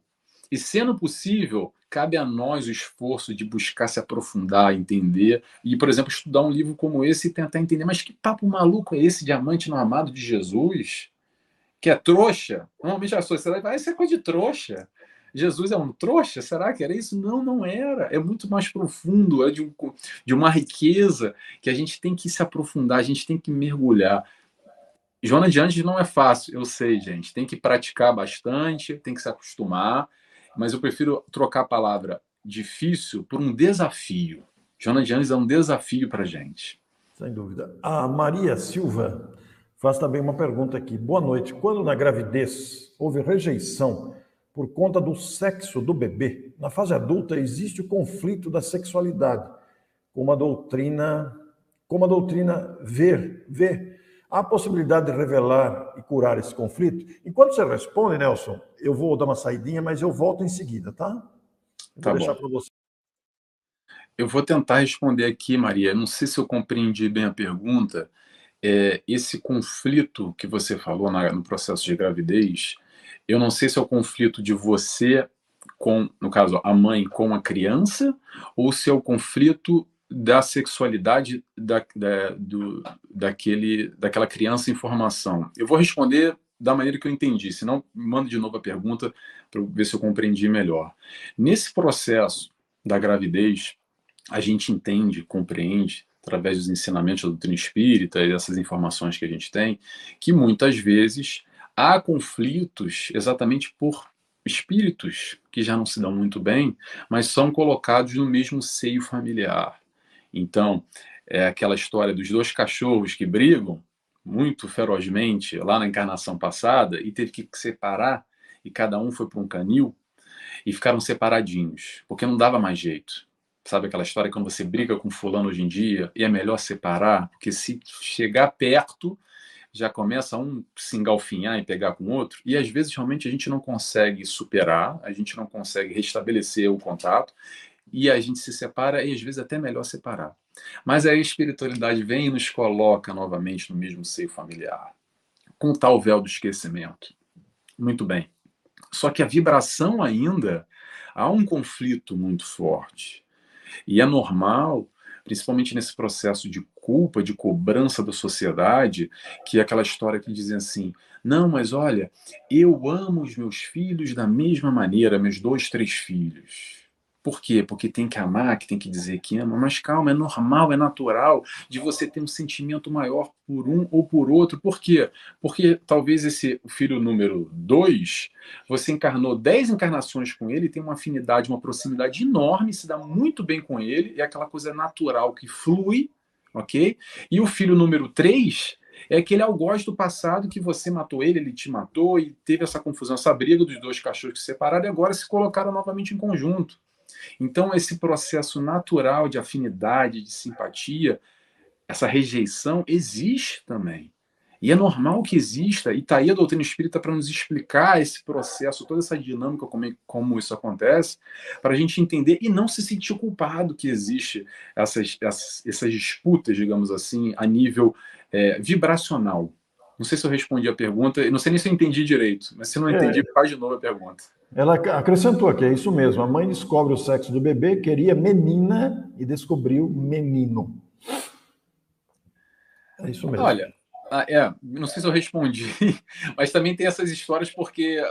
E sendo possível, cabe a nós o esforço de buscar se aprofundar, entender e, por exemplo, estudar um livro como esse e tentar entender, mas que papo maluco é esse diamante no amado de Jesus? Que é trouxa? Normalmente a sociedade vai, ah, isso é coisa de trouxa. Jesus é um trouxa? Será que era isso? Não, não era. É muito mais profundo, é de, um, de uma riqueza que a gente tem que se aprofundar, a gente tem que mergulhar. Joana de Anjos não é fácil, eu sei, gente. Tem que praticar bastante, tem que se acostumar, mas eu prefiro trocar a palavra difícil por um desafio. Joana de Anjos é um desafio para a gente. Sem dúvida. A Maria Silva faz também uma pergunta aqui. Boa noite. Quando na gravidez houve rejeição por conta do sexo do bebê. Na fase adulta existe o conflito da sexualidade, como a doutrina, como a doutrina ver, vê. Há a possibilidade de revelar e curar esse conflito? Enquanto você responde, Nelson, eu vou dar uma saidinha, mas eu volto em seguida, tá? Vou tá deixar para você. Eu vou tentar responder aqui, Maria. Não sei se eu compreendi bem a pergunta. É, esse conflito que você falou na, no processo de gravidez, eu não sei se é o conflito de você com, no caso, a mãe com a criança, ou se é o conflito da sexualidade da, da, do, daquele, daquela criança em formação. Eu vou responder da maneira que eu entendi, senão manda de novo a pergunta para ver se eu compreendi melhor. Nesse processo da gravidez, a gente entende, compreende, através dos ensinamentos da doutrina espírita e dessas informações que a gente tem, que muitas vezes há conflitos exatamente por espíritos que já não se dão muito bem, mas são colocados no mesmo seio familiar. Então, é aquela história dos dois cachorros que brigam muito ferozmente lá na encarnação passada e teve que separar e cada um foi para um canil e ficaram separadinhos, porque não dava mais jeito. Sabe aquela história quando você briga com fulano hoje em dia e é melhor separar, porque se chegar perto já começa um se engalfinhar e pegar com o outro, e às vezes realmente a gente não consegue superar, a gente não consegue restabelecer o contato, e a gente se separa, e às vezes até melhor separar. Mas aí a espiritualidade vem e nos coloca novamente no mesmo seio familiar, com tal véu do esquecimento. Muito bem. Só que a vibração ainda, há um conflito muito forte. E é normal principalmente nesse processo de culpa, de cobrança da sociedade, que é aquela história que dizem assim: não, mas olha, eu amo os meus filhos da mesma maneira, meus dois, três filhos. Por quê? Porque tem que amar, que tem que dizer que ama, mas calma, é normal, é natural de você ter um sentimento maior por um ou por outro. Por quê? Porque talvez esse filho número dois, você encarnou dez encarnações com ele, tem uma afinidade, uma proximidade enorme, se dá muito bem com ele, é aquela coisa natural que flui, ok? E o filho número três é aquele algoz do passado que você matou ele, ele te matou e teve essa confusão, essa briga dos dois cachorros que se separaram e agora se colocaram novamente em conjunto. Então, esse processo natural de afinidade, de simpatia, essa rejeição existe também. E é normal que exista, e está aí a doutrina espírita para nos explicar esse processo, toda essa dinâmica, como, como isso acontece, para a gente entender e não se sentir culpado que existe essas, essas, essas disputas, digamos assim, a nível é, vibracional. Não sei se eu respondi a pergunta, não sei nem se eu entendi direito, mas se não entendi, é. faz de novo a pergunta. Ela acrescentou aqui, é isso mesmo. A mãe descobre o sexo do bebê, queria menina e descobriu menino. É isso mesmo. Olha, ah, é, não sei se eu respondi, mas também tem essas histórias porque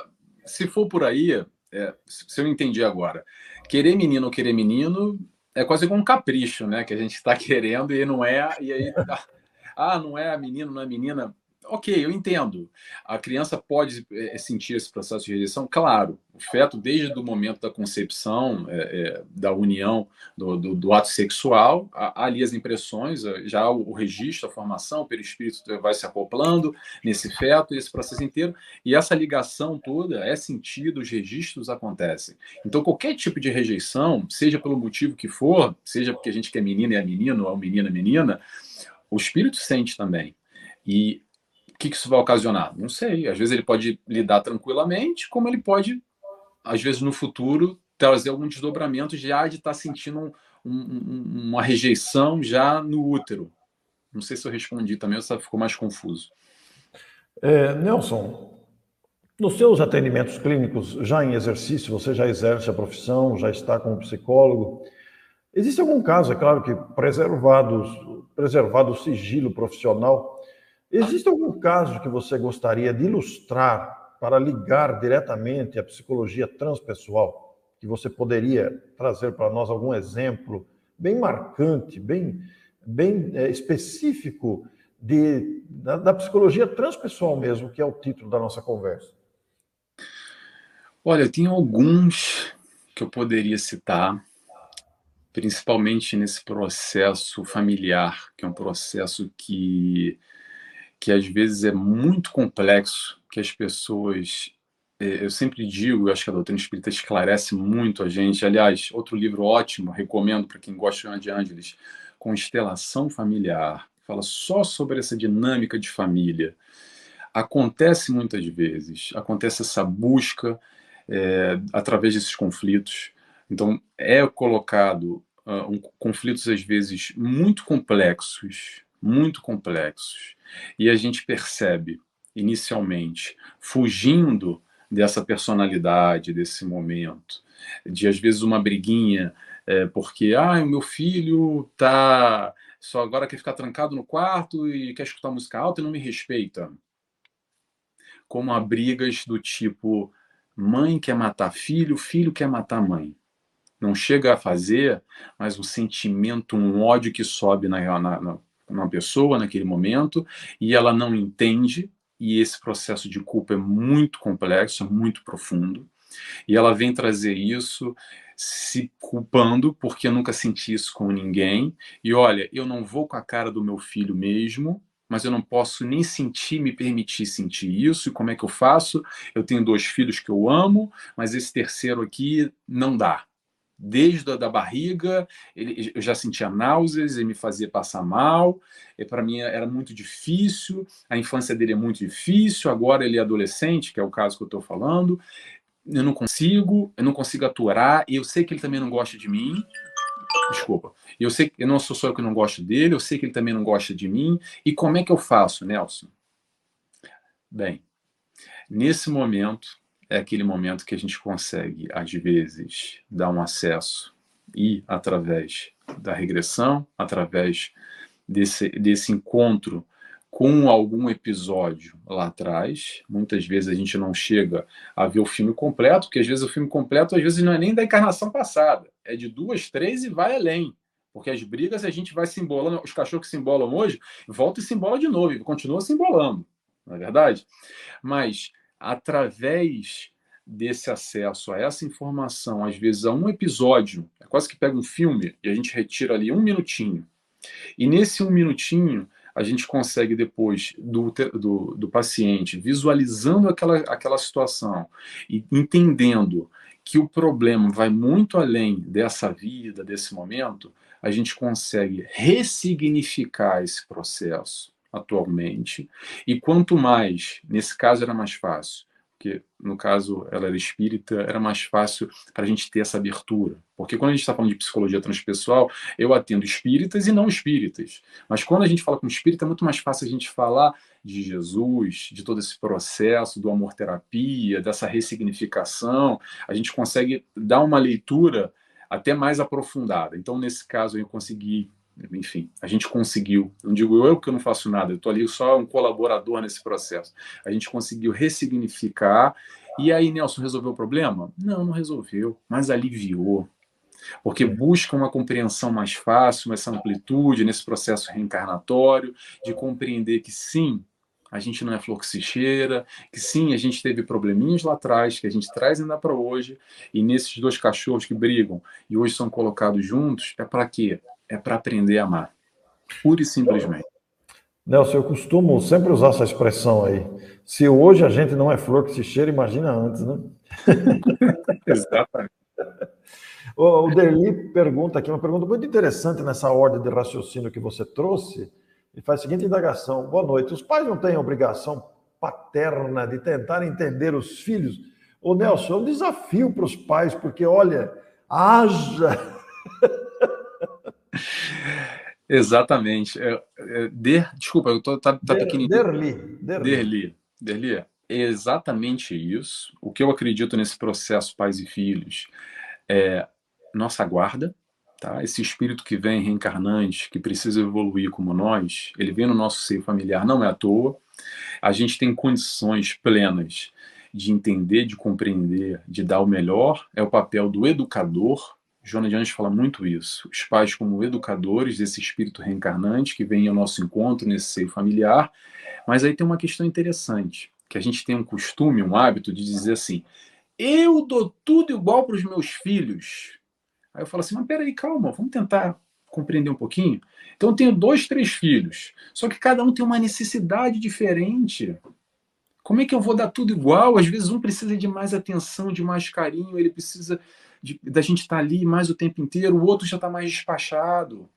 se for por aí, é, se eu entendi agora, querer menino ou querer menino é quase como um capricho, né? Que a gente está querendo e não é, e aí ah, não é menino, não é menina ok, eu entendo. A criança pode é, sentir esse processo de rejeição, claro. O feto, desde o momento da concepção, é, é, da união, do, do, do, ato sexual, há, ali as impressões, já o, o, registro, a formação, o perispírito vai se acoplando nesse feto, esse processo inteiro, e essa ligação toda é sentido, os registros acontecem. Então, qualquer tipo de rejeição, seja pelo motivo que for, seja porque a gente quer menina e é menino, ou menina é menina, o espírito sente também. E o que, isso vai ocasionar? Não sei. Às vezes ele pode lidar tranquilamente, como ele pode, às vezes no futuro, trazer algum desdobramento já de estar tá sentindo um, um, uma rejeição já no útero. Não sei se eu respondi também ou se ficou mais confuso. É, Nelson, nos seus atendimentos clínicos, já em exercício, você já exerce a profissão, já está como psicólogo. Existe algum caso, é claro que preservado, preservado o sigilo profissional, Existe algum caso que você gostaria de ilustrar para ligar diretamente à psicologia transpessoal? Que você poderia trazer para nós algum exemplo bem marcante, bem, bem é, específico de, da, da psicologia transpessoal mesmo, que é o título da nossa conversa? Olha, tem alguns que eu poderia citar, principalmente nesse processo familiar, que é um processo que que às vezes é muito complexo, que as pessoas. É, eu sempre digo, eu acho que a doutrina espírita esclarece muito a gente. Aliás, outro livro ótimo, recomendo para quem gosta de Ângeles, Constelação Familiar, fala só sobre essa dinâmica de família. Acontece muitas vezes, acontece essa busca é, através desses conflitos. Então, é colocado uh, um, conflitos, às vezes, muito complexos, muito complexos. E a gente percebe, inicialmente, fugindo dessa personalidade, desse momento, de às vezes uma briguinha, é, porque, ah, o meu filho tá só agora quer ficar trancado no quarto e quer escutar música alta e não me respeita. Como há brigas do tipo, mãe quer matar filho, filho quer matar mãe. Não chega a fazer, mas um sentimento, um ódio que sobe na, na, uma pessoa naquele momento e ela não entende, e esse processo de culpa é muito complexo, é muito profundo, e ela vem trazer isso se culpando porque eu nunca senti isso com ninguém. E olha, eu não vou com a cara do meu filho mesmo, mas eu não posso nem sentir, me permitir sentir isso. E como é que eu faço? Eu tenho dois filhos que eu amo, mas esse terceiro aqui não dá desde a da barriga, ele, eu já sentia náuseas, ele me fazia passar mal, para mim era muito difícil, a infância dele é muito difícil, agora ele é adolescente, que é o caso que eu estou falando, eu não consigo, eu não consigo aturar, e eu sei que ele também não gosta de mim, desculpa, eu sei que eu não sou só eu que não gosto dele, eu sei que ele também não gosta de mim, e como é que eu faço, Nelson? Bem, nesse momento, é aquele momento que a gente consegue, às vezes, dar um acesso e, através da regressão, através desse, desse encontro com algum episódio lá atrás. Muitas vezes a gente não chega a ver o filme completo, porque às vezes o filme completo às vezes não é nem da encarnação passada, é de duas, três e vai além. Porque as brigas a gente vai se embolando, os cachorros que se embolam hoje, volta e se embola de novo, e continua se embolando, não é verdade? Mas através desse acesso a essa informação, às vezes a um episódio, é quase que pega um filme e a gente retira ali um minutinho. E nesse um minutinho, a gente consegue depois do, do, do paciente visualizando aquela, aquela situação e entendendo que o problema vai muito além dessa vida, desse momento, a gente consegue ressignificar esse processo atualmente. E quanto mais, nesse caso era mais fácil, porque no caso ela era espírita, era mais fácil para a gente ter essa abertura. Porque quando a gente está falando de psicologia transpessoal, eu atendo espíritas e não espíritas. Mas quando a gente fala com espírita, é muito mais fácil a gente falar de Jesus, de todo esse processo do amor-terapia, dessa ressignificação. A gente consegue dar uma leitura até mais aprofundada. Então, nesse caso, eu consegui enfim, a gente conseguiu. Não digo eu que eu não faço nada, eu estou ali só um colaborador nesse processo. A gente conseguiu ressignificar. E aí, Nelson, resolveu o problema? Não, não resolveu, mas aliviou. Porque busca uma compreensão mais fácil, essa amplitude nesse processo reencarnatório, de compreender que sim, a gente não é flor que se cheira, que sim, a gente teve probleminhas lá atrás, que a gente traz ainda para hoje, e nesses dois cachorros que brigam e hoje são colocados juntos, é para quê? É para aprender a amar. Pura e simplesmente. Nelson, eu costumo sempre usar essa expressão aí. Se hoje a gente não é flor que se cheira, imagina antes, né? Exatamente. O Derli pergunta aqui, uma pergunta muito interessante nessa ordem de raciocínio que você trouxe. Ele faz a seguinte indagação: Boa noite. Os pais não têm obrigação paterna de tentar entender os filhos? Ô Nelson, é um desafio para os pais, porque olha, haja. Exatamente. É, é, der, desculpa, eu tô, tá, tá Der, pequenininho. Derli. Derli. Derli. Derli. É exatamente isso. O que eu acredito nesse processo pais e filhos é nossa guarda, Tá? Esse espírito que vem reencarnante, que precisa evoluir como nós, ele vem no nosso seio familiar, não é à toa. A gente tem condições plenas de entender, de compreender, de dar o melhor. É o papel do educador. Joana de Anjos fala muito isso. Os pais, como educadores desse espírito reencarnante que vem ao nosso encontro nesse seio familiar. Mas aí tem uma questão interessante, que a gente tem um costume, um hábito de dizer assim: eu dou tudo igual para os meus filhos. Aí eu falo assim, mas peraí, calma, vamos tentar compreender um pouquinho. Então eu tenho dois, três filhos, só que cada um tem uma necessidade diferente. Como é que eu vou dar tudo igual? Às vezes um precisa de mais atenção, de mais carinho, ele precisa da gente estar tá ali mais o tempo inteiro, o outro já está mais despachado.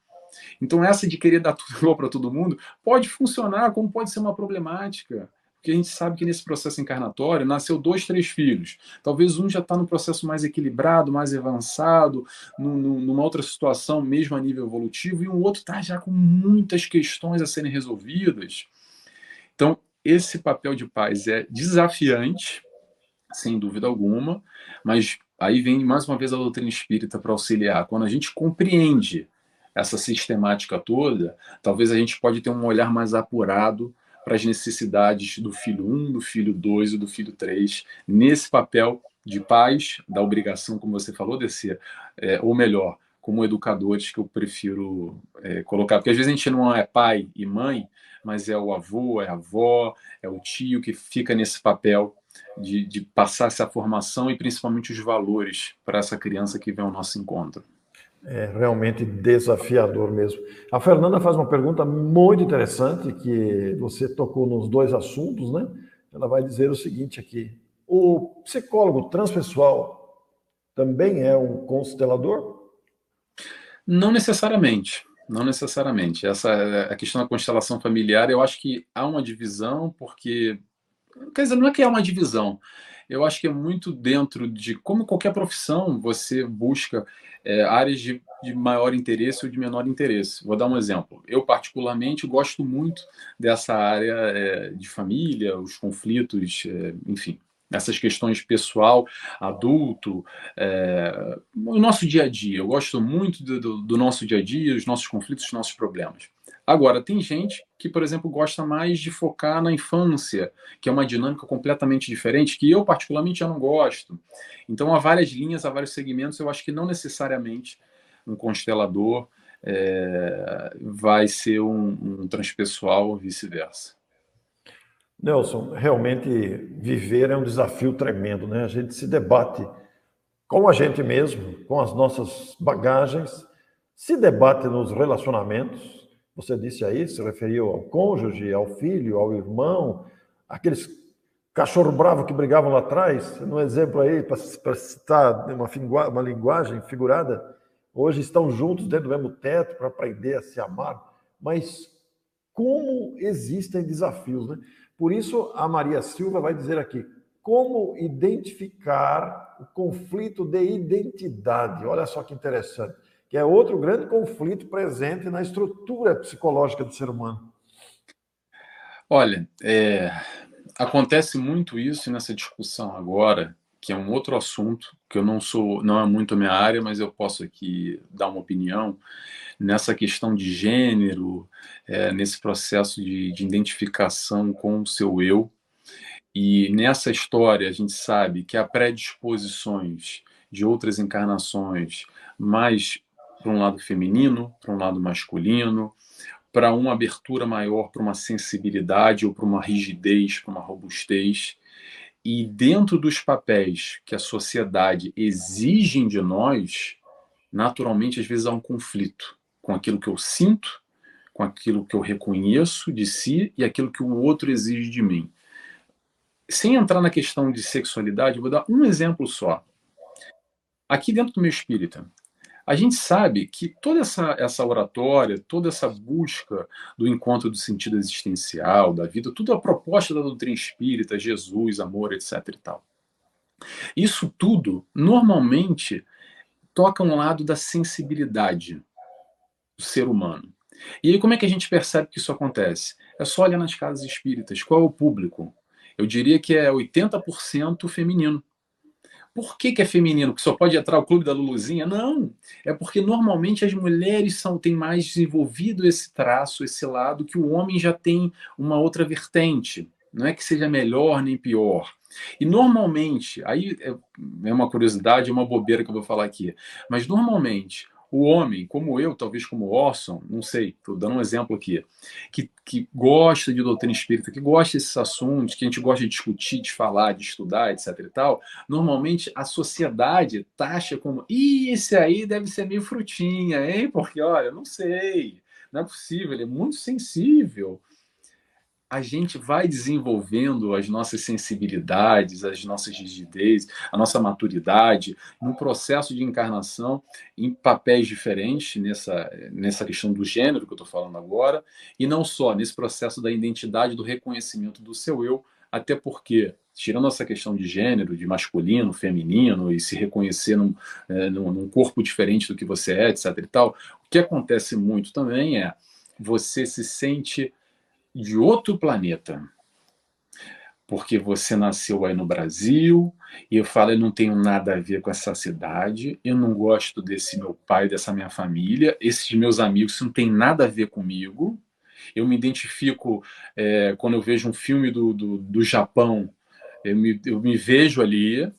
Então essa de querer dar tudo para todo mundo pode funcionar, como pode ser uma problemática. Porque a gente sabe que nesse processo encarnatório nasceu dois, três filhos. Talvez um já está no processo mais equilibrado, mais avançado, numa outra situação, mesmo a nível evolutivo, e um outro está já com muitas questões a serem resolvidas. Então, esse papel de paz é desafiante, sem dúvida alguma, mas aí vem mais uma vez a doutrina espírita para auxiliar. Quando a gente compreende essa sistemática toda, talvez a gente pode ter um olhar mais apurado para as necessidades do filho 1, do filho 2 e do filho 3, nesse papel de pais, da obrigação, como você falou, descer, é, ou melhor, como educadores que eu prefiro é, colocar, porque às vezes a gente não é pai e mãe, mas é o avô, é a avó, é o tio que fica nesse papel de, de passar essa formação e principalmente os valores para essa criança que vem ao nosso encontro. É realmente desafiador mesmo. A Fernanda faz uma pergunta muito interessante, que você tocou nos dois assuntos, né? Ela vai dizer o seguinte aqui: o psicólogo transpessoal também é um constelador? Não necessariamente. Não necessariamente. Essa a questão da constelação familiar, eu acho que há uma divisão, porque. Quer dizer, não é que há uma divisão. Eu acho que é muito dentro de como qualquer profissão você busca é, áreas de, de, maior interesse ou de menor interesse. Vou dar um exemplo. Eu, particularmente, gosto muito dessa área é, de família, os conflitos, é, enfim, essas questões pessoal, adulto, é, o nosso dia a dia. Eu gosto muito do, do, do nosso dia a dia, os nossos conflitos, os nossos problemas. Agora, tem gente que, por exemplo, gosta mais de focar na infância, que é uma dinâmica completamente diferente, que eu, particularmente, já não gosto. Então, há várias linhas, há vários segmentos. Eu acho que não necessariamente um constelador é, vai ser um, um transpessoal ou vice-versa. Nelson, realmente viver é um desafio tremendo, né? A gente se debate com a gente mesmo, com as nossas bagagens, se debate nos relacionamentos, você disse aí, se referiu ao cônjuge, ao filho, ao irmão, aqueles cachorro bravo que brigavam lá atrás, um exemplo aí, para citar uma, uma linguagem figurada, hoje estão juntos dentro do mesmo teto para aprender a se amar, mas como existem desafios, né? Por isso, a Maria Silva vai dizer aqui, como identificar o conflito de identidade. Olha só que interessante que é outro grande conflito presente na estrutura psicológica do ser humano. Olha, é, acontece muito isso nessa discussão agora que é um outro assunto que eu não sou, não é muito a minha área, mas eu posso aqui dar uma opinião nessa questão de gênero, é, nesse processo de, de identificação com o seu eu. E nessa história a gente sabe que há predisposições de outras encarnações mais para um lado feminino, para um lado masculino, para uma abertura maior para uma sensibilidade ou para uma rigidez, para uma robustez. E dentro dos papéis que a sociedade exige de nós, naturalmente, às vezes há um conflito com aquilo que eu sinto, com aquilo que eu reconheço de si e aquilo que o outro exige de mim. Sem entrar na questão de sexualidade, vou dar um exemplo só. Aqui dentro do meu espírita, a gente sabe que toda essa, essa oratória, toda essa busca do encontro do sentido existencial, da vida, tudo a proposta da doutrina espírita, Jesus, amor, etc. e tal. Isso tudo, normalmente, toca um lado da sensibilidade do ser humano. E aí, como é que a gente percebe que isso acontece? É só olhar nas casas espíritas. Qual é o público? Eu diria que é 80% feminino. Por que, que é feminino? Que só pode entrar o clube da Luluzinha? Não. É porque normalmente as mulheres são, têm mais desenvolvido esse traço, esse lado, que o homem já tem uma outra vertente. Não é que seja melhor nem pior. E normalmente, aí é, é uma curiosidade, é uma bobeira que eu vou falar aqui, mas normalmente o homem, como eu, talvez como Orson, não sei, estou dando um exemplo aqui, que, que gosta de doutrina espírita, que gosta desses assuntos, que a gente gosta de discutir, de falar, de estudar, etc e tal, normalmente a sociedade taxa como, ih, esse aí deve ser meio frutinha, hein? Porque, olha, não sei, não é possível, ele é muito sensível a gente vai desenvolvendo as nossas sensibilidades, as nossas rigidez, a nossa maturidade no processo de encarnação em papéis diferentes nessa, nessa questão do gênero que eu estou falando agora, e não só nesse processo da identidade, do reconhecimento do seu eu, até porque, tirando essa questão de gênero, de masculino, feminino, e se reconhecer num, é, num, num corpo diferente do que você é, etc. e tal, o que acontece muito também é você se sente de outro planeta. Porque você nasceu aí no Brasil, e eu falo, eu não tenho nada a ver com essa cidade, eu não gosto desse meu pai, dessa minha família, esses meus amigos não tem nada a ver comigo. Eu me identifico, é, quando eu vejo um filme do, do, do Japão, eu me, eu me vejo ali,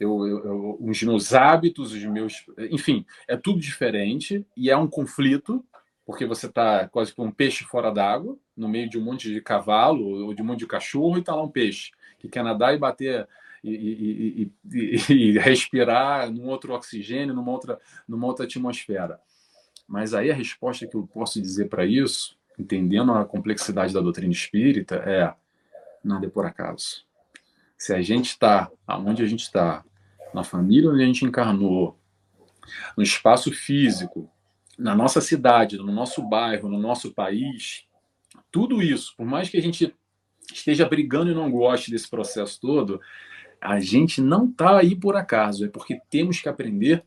eu, eu, os meus hábitos, os meus. Enfim, é tudo diferente e é um conflito porque você está quase como um peixe fora d'água, no meio de um monte de cavalo ou de um monte de cachorro, e está lá um peixe que quer nadar e bater e, e, e, e, respirar num outro oxigênio, numa outra, numa outra atmosfera. Mas aí a resposta que eu posso dizer para isso, entendendo a complexidade da doutrina espírita, é nada é por acaso. Se a gente está aonde a gente está, na família onde a gente encarnou, no espaço físico, na nossa cidade, no nosso bairro, no nosso país, tudo isso, por mais que a gente esteja brigando e não goste desse processo todo, a gente não está aí por acaso, é porque temos que aprender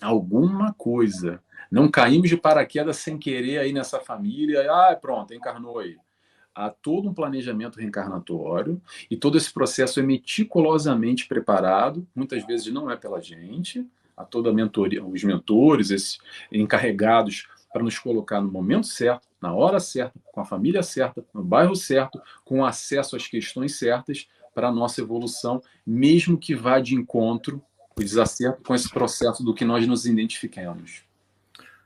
alguma coisa. Não caímos de paraquedas sem querer aí nessa família, ah, pronto, encarnou aí. Há todo um planejamento reencarnatório e todo esse processo é meticulosamente preparado, muitas vezes não é pela gente, a toda a mentoria, os mentores, esses encarregados para nos colocar no momento certo, na hora certa, com a família certa, no bairro certo, com acesso às questões certas para a nossa evolução, mesmo que vá de encontro, o desacerto com esse processo do que nós nos identificamos.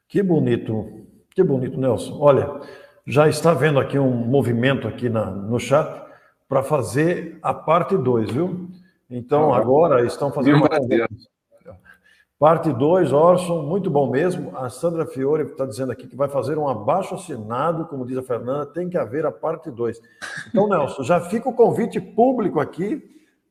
Que bonito, que bonito, Nelson. Olha, já está vendo aqui um movimento aqui na, no chat para fazer a parte 2, viu? Então, agora estão fazendo uma Parte 2, Orson, muito bom mesmo. A Sandra Fiore está dizendo aqui que vai fazer um abaixo assinado, como diz a Fernanda, tem que haver a parte 2. Então, Nelson, já fica o convite público aqui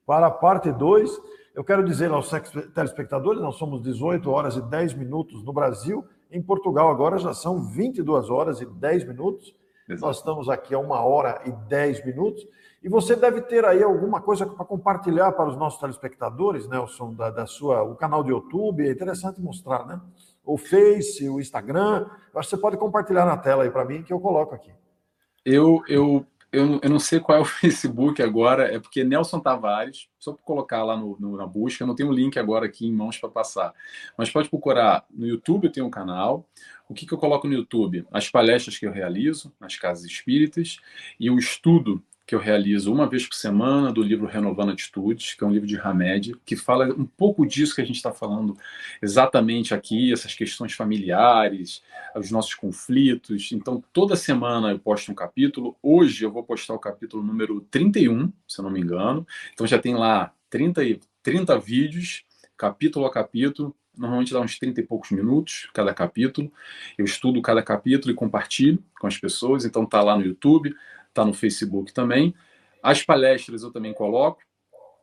para a parte 2. Eu quero dizer aos telespectadores, nós somos 18 horas e 10 minutos no Brasil, em Portugal agora já são 22 horas e 10 minutos. Exato. Nós estamos aqui a uma hora e 10 minutos. E você deve ter aí alguma coisa para compartilhar para os nossos telespectadores, Nelson, da, da sua, o canal do YouTube, é interessante mostrar, né? O Face, o Instagram. Eu acho que você pode compartilhar na tela aí para mim, que eu coloco aqui. Eu, eu, eu, eu não sei qual é o Facebook agora, é porque Nelson Tavares, só para colocar lá no, no, na busca, eu não tenho um link agora aqui em mãos para passar, mas pode procurar no YouTube, eu tenho um canal. O que, que eu coloco no YouTube? As palestras que eu realizo nas casas espíritas e o estudo que eu realizo uma vez por semana do livro Renovando Atitudes, que é um livro de Hamed, que fala um pouco disso que a gente está falando exatamente aqui, essas questões familiares, os nossos conflitos. Então, toda semana eu posto um capítulo. Hoje eu vou postar o capítulo número 31, se eu não me engano. Então já tem lá 30, 30 vídeos, capítulo a capítulo. Normalmente dá uns 30 e poucos minutos cada capítulo. Eu estudo cada capítulo e compartilho com as pessoas. Então tá lá no YouTube, está no Facebook também. As palestras eu também coloco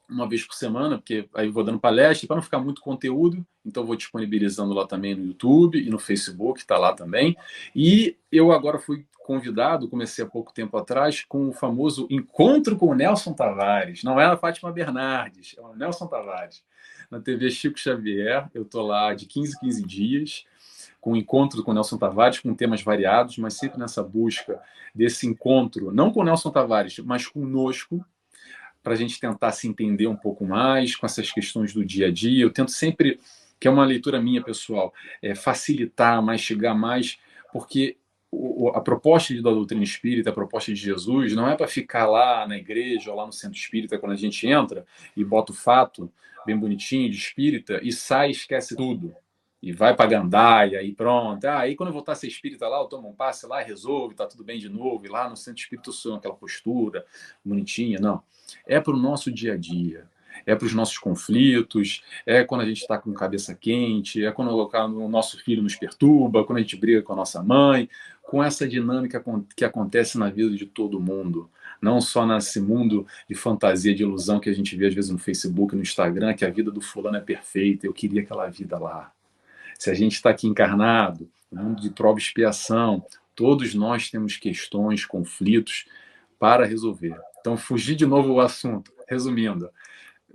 uma vez por semana, porque aí vou dando palestra para não ficar muito conteúdo, então vou disponibilizando lá também no YouTube e no Facebook, está lá também. E eu agora fui convidado, comecei há pouco tempo atrás, com o famoso Encontro com o Nelson Tavares. Não é a Fátima Bernardes, é o Nelson Tavares. Na TV Chico Xavier, eu estou lá de 15 15 dias com encontro com Nelson Tavares, com temas variados, mas sempre nessa busca desse encontro, não com Nelson Tavares, mas conosco, para a gente tentar se entender um pouco mais com essas questões do dia a dia. Eu tento sempre, que é uma leitura minha pessoal, é, facilitar mais, chegar mais, porque a proposta da doutrina espírita, a proposta de Jesus, não é para ficar lá na igreja ou lá no centro espírita quando a gente entra e bota o fato bem bonitinho de espírita e sai e esquece tudo e vai para Gandaia e pronto. Ah, aí quando eu voltar a ser espírita lá, eu tomo um passe lá, resolve, tá tudo bem de novo, e lá no centro espírito sou aquela postura bonitinha. Não. É para o nosso dia a dia. É para os nossos conflitos, é quando a gente está com cabeça quente, é quando o nosso filho nos perturba, quando a gente briga com a nossa mãe, com essa dinâmica que acontece na vida de todo mundo não só nesse mundo de fantasia, de ilusão que a gente vê às vezes no Facebook, no Instagram, que a vida do fulano é perfeita, eu queria aquela vida lá. Se a gente está aqui encarnado, mundo de prova e expiação, todos nós temos questões, conflitos para resolver. Então, fugir de novo o assunto. Resumindo,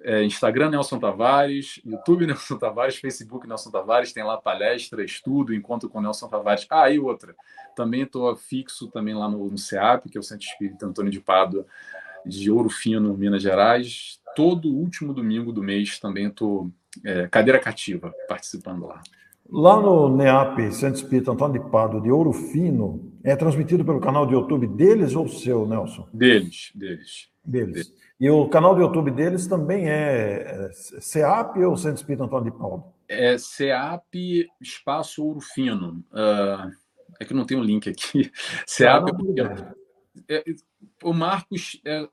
é, Instagram Nelson Tavares, YouTube Nelson Tavares, Facebook Nelson Tavares, tem lá palestra, estudo, encontro com Nelson Tavares. Ah, e outra, também estou fixo também lá no, no CEAP, que é o Centro Espírita Antônio de Pádua, de Ouro Fino, Minas Gerais. Todo último domingo do mês também estou é, cadeira cativa participando lá. Lá no NEAP, Centro Espírita Antônio de Pado, de Ouro Fino, é transmitido pelo canal de YouTube deles ou seu, Nelson? Deles, deles. Deles. deles. E o canal do YouTube deles também é, é CEAP ou Centro Espírita Antônio de Pado? É CEAP Espaço Ouro Fino. Uh, é que não tem um link aqui. CEAP. É, o Marcos, é,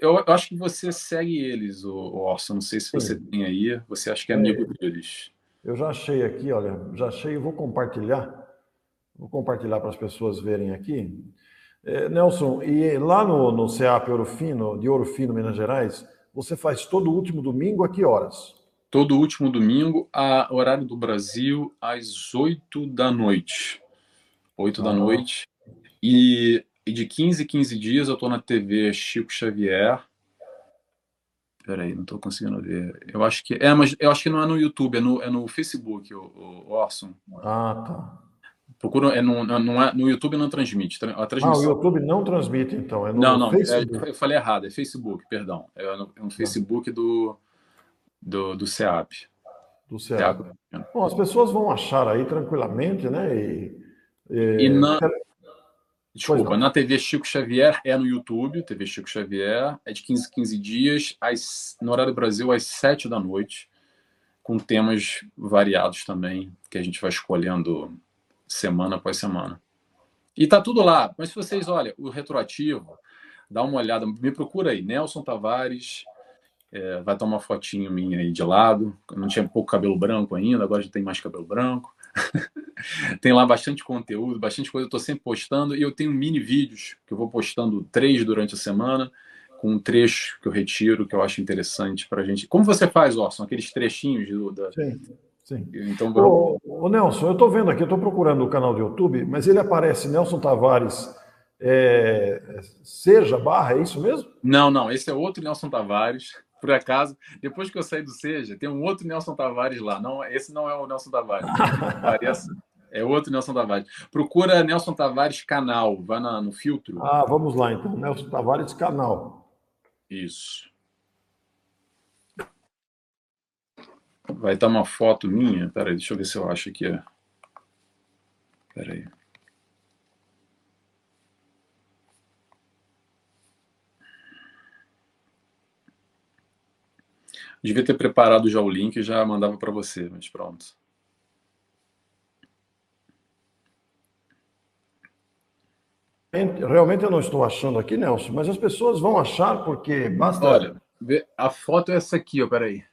eu, acho que você segue eles, o, Orson. Não sei se Sim. você tem aí. Você acha que é amigo é. deles. Eu já achei aqui, olha, já achei, vou compartilhar. Vou compartilhar para as pessoas verem aqui. É, Nelson, e lá no, no CEAP Ouro Fino, de Ouro Fino, Minas Gerais, você faz todo último domingo a que horas? Todo último domingo, a horário do Brasil, às 8 da noite. 8 ah. da noite. E, e de 15 em 15 dias eu estou na TV Chico Xavier, Peraí, não estou conseguindo ver. Eu acho que. É, mas eu acho que não é no YouTube, é no, é no Facebook, o, o Orson. Ah, tá. Procura, é no, não é, no YouTube não transmite. A transmissão... Ah, o YouTube não transmite, então. É no não, não. É, eu falei errado, é Facebook, perdão. É no, é no Facebook do, do, do CEAP. Do CEAP. Bom, as pessoas vão achar aí tranquilamente, né? E, e... e na, Desculpa, na TV Chico Xavier é no YouTube, TV Chico Xavier, é de 15 15 dias, às, no horário do Brasil, às 7 da noite, com temas variados também, que a gente vai escolhendo semana após semana. E tá tudo lá, mas se vocês, olha, o retroativo, dá uma olhada, me procura aí, Nelson Tavares, é, vai tomar uma fotinho minha aí de lado, eu não tinha pouco cabelo branco ainda, agora já tem mais cabelo branco. tem lá bastante conteúdo, bastante coisa. Eu estou sempre postando e eu tenho mini vídeos que eu vou postando três durante a semana, com um trecho que eu retiro, que eu acho interessante para a gente. Como você faz, Orson? Aqueles trechinhos do, da... Sim. Sim. Então, vou... ô, ô, Nelson, eu estou vendo aqui, eu estou procurando o canal do YouTube, mas ele aparece Nelson Tavares é, seja barra, é isso mesmo? Não, não, esse é outro Nelson Tavares por acaso, depois que eu saí do Seja, tem um outro Nelson Tavares lá. Não, esse não é o Nelson Tavares. Parece, É outro Nelson Tavares. Procura Nelson Tavares canal, vai na, no filtro. Ah, vamos lá então. Nelson Tavares canal. Isso. Vai estar uma foto minha. Peraí, deixa eu ver se eu acho aqui. Peraí. Devia ter preparado já o link e já mandava para você, mas pronto. Realmente eu não estou achando aqui, Nelson, mas as pessoas vão achar porque basta. Olha, a foto é essa aqui, ó, peraí.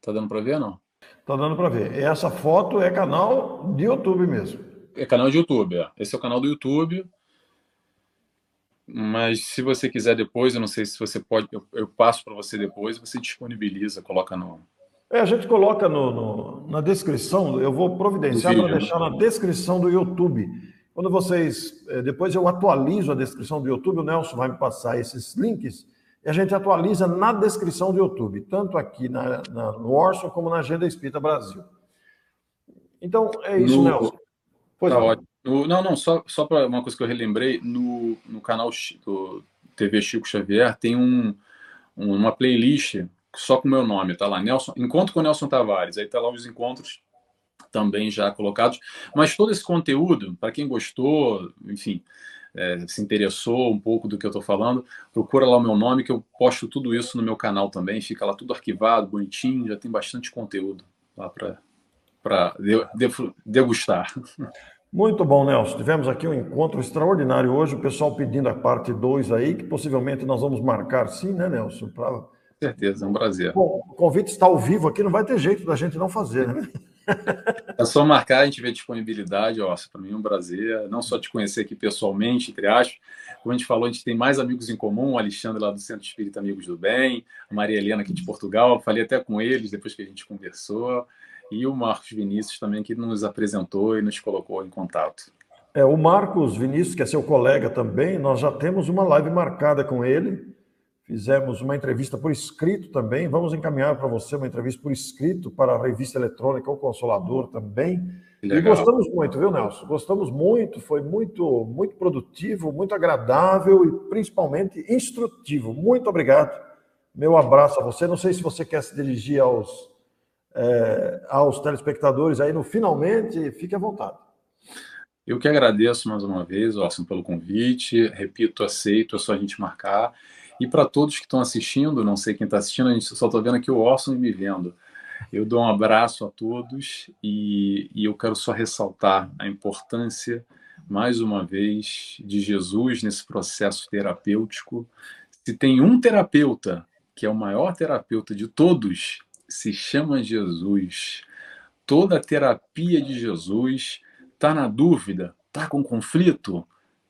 Tá dando para ver, não? Tá dando para ver. Essa foto é canal de YouTube mesmo. É canal de YouTube, é. Esse é o canal do YouTube. Mas se você quiser depois, eu não sei se você pode, eu, eu passo para você depois, você disponibiliza, coloca no. É, a gente coloca no, no na descrição, eu vou providenciar para né? deixar na descrição do YouTube. Quando vocês. É, depois eu atualizo a descrição do YouTube, o Nelson vai me passar esses links e a gente atualiza na descrição do YouTube, tanto aqui na, na, no Orson como na Agenda Espírita Brasil. Então, é isso, no, Nelson. Pois tá ótimo. não, não, só, só para uma coisa que eu relembrei, no, no canal do TV Chico Xavier tem um, uma playlist só com o meu nome, tá lá, Nelson, Encontro com Nelson Tavares, aí tá lá os encontros também já colocados, mas todo esse conteúdo, para quem gostou, enfim, é, se interessou um pouco do que eu estou falando, procura lá o meu nome, que eu posto tudo isso no meu canal também, fica lá tudo arquivado, bonitinho, já tem bastante conteúdo lá para degustar. Muito bom, Nelson. Tivemos aqui um encontro extraordinário hoje, o pessoal pedindo a parte 2 aí, que possivelmente nós vamos marcar sim, né, Nelson? Pra... certeza, é um prazer. Bom, o convite está ao vivo aqui, não vai ter jeito da gente não fazer, né? É só marcar, a gente vê disponibilidade, para mim é um prazer, não só te conhecer aqui pessoalmente, entre aspas, como a gente falou, a gente tem mais amigos em comum, o Alexandre lá do Centro Espírita Amigos do Bem, a Maria Helena aqui de Portugal, falei até com eles depois que a gente conversou, e o Marcos Vinícius também, que nos apresentou e nos colocou em contato. É, o Marcos Vinícius, que é seu colega também, nós já temos uma live marcada com ele. Fizemos uma entrevista por escrito também. Vamos encaminhar para você uma entrevista por escrito para a revista eletrônica O Consolador também. E gostamos muito, viu, Nelson? Gostamos muito, foi muito, muito produtivo, muito agradável e principalmente instrutivo. Muito obrigado. Meu abraço a você. Não sei se você quer se dirigir aos é, aos telespectadores aí no finalmente, fique à vontade. Eu que agradeço mais uma vez, Orson, pelo convite. Repito, aceito, é só a gente marcar. E para todos que estão assistindo, não sei quem está assistindo, a gente só está vendo aqui o Orson me vendo. Eu dou um abraço a todos e, e eu quero só ressaltar a importância, mais uma vez, de Jesus nesse processo terapêutico. Se tem um terapeuta que é o maior terapeuta de todos, se chama Jesus. Toda a terapia de Jesus está na dúvida, está com conflito.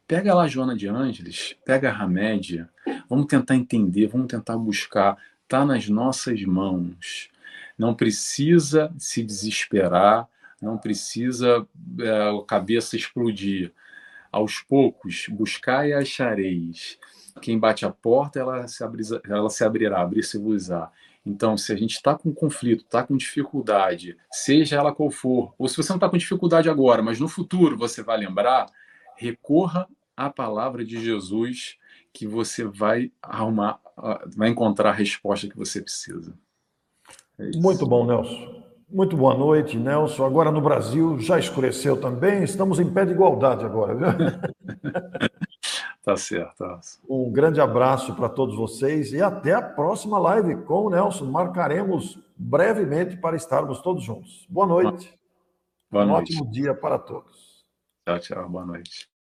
Pega lá Joana de Ângeles, pega a Ramédia, vamos tentar entender, vamos tentar buscar. Está nas nossas mãos. Não precisa se desesperar, não precisa é, a cabeça explodir. Aos poucos, buscar e achareis. Quem bate a porta, ela se, abri, ela se abrirá, abrir-se-vos-á. Então, se a gente está com conflito, está com dificuldade, seja ela qual for, ou se você não está com dificuldade agora, mas no futuro você vai lembrar, recorra à palavra de Jesus que você vai arrumar, vai encontrar a resposta que você precisa. É Muito bom, Nelson. Muito boa noite, Nelson. Agora no Brasil já escureceu também, estamos em pé de igualdade agora, viu? Tá certo. Um grande abraço para todos vocês e até a próxima live com o Nelson. Marcaremos brevemente para estarmos todos juntos. Boa noite. Boa um noite. ótimo dia para todos. Tchau, tchau. Boa noite.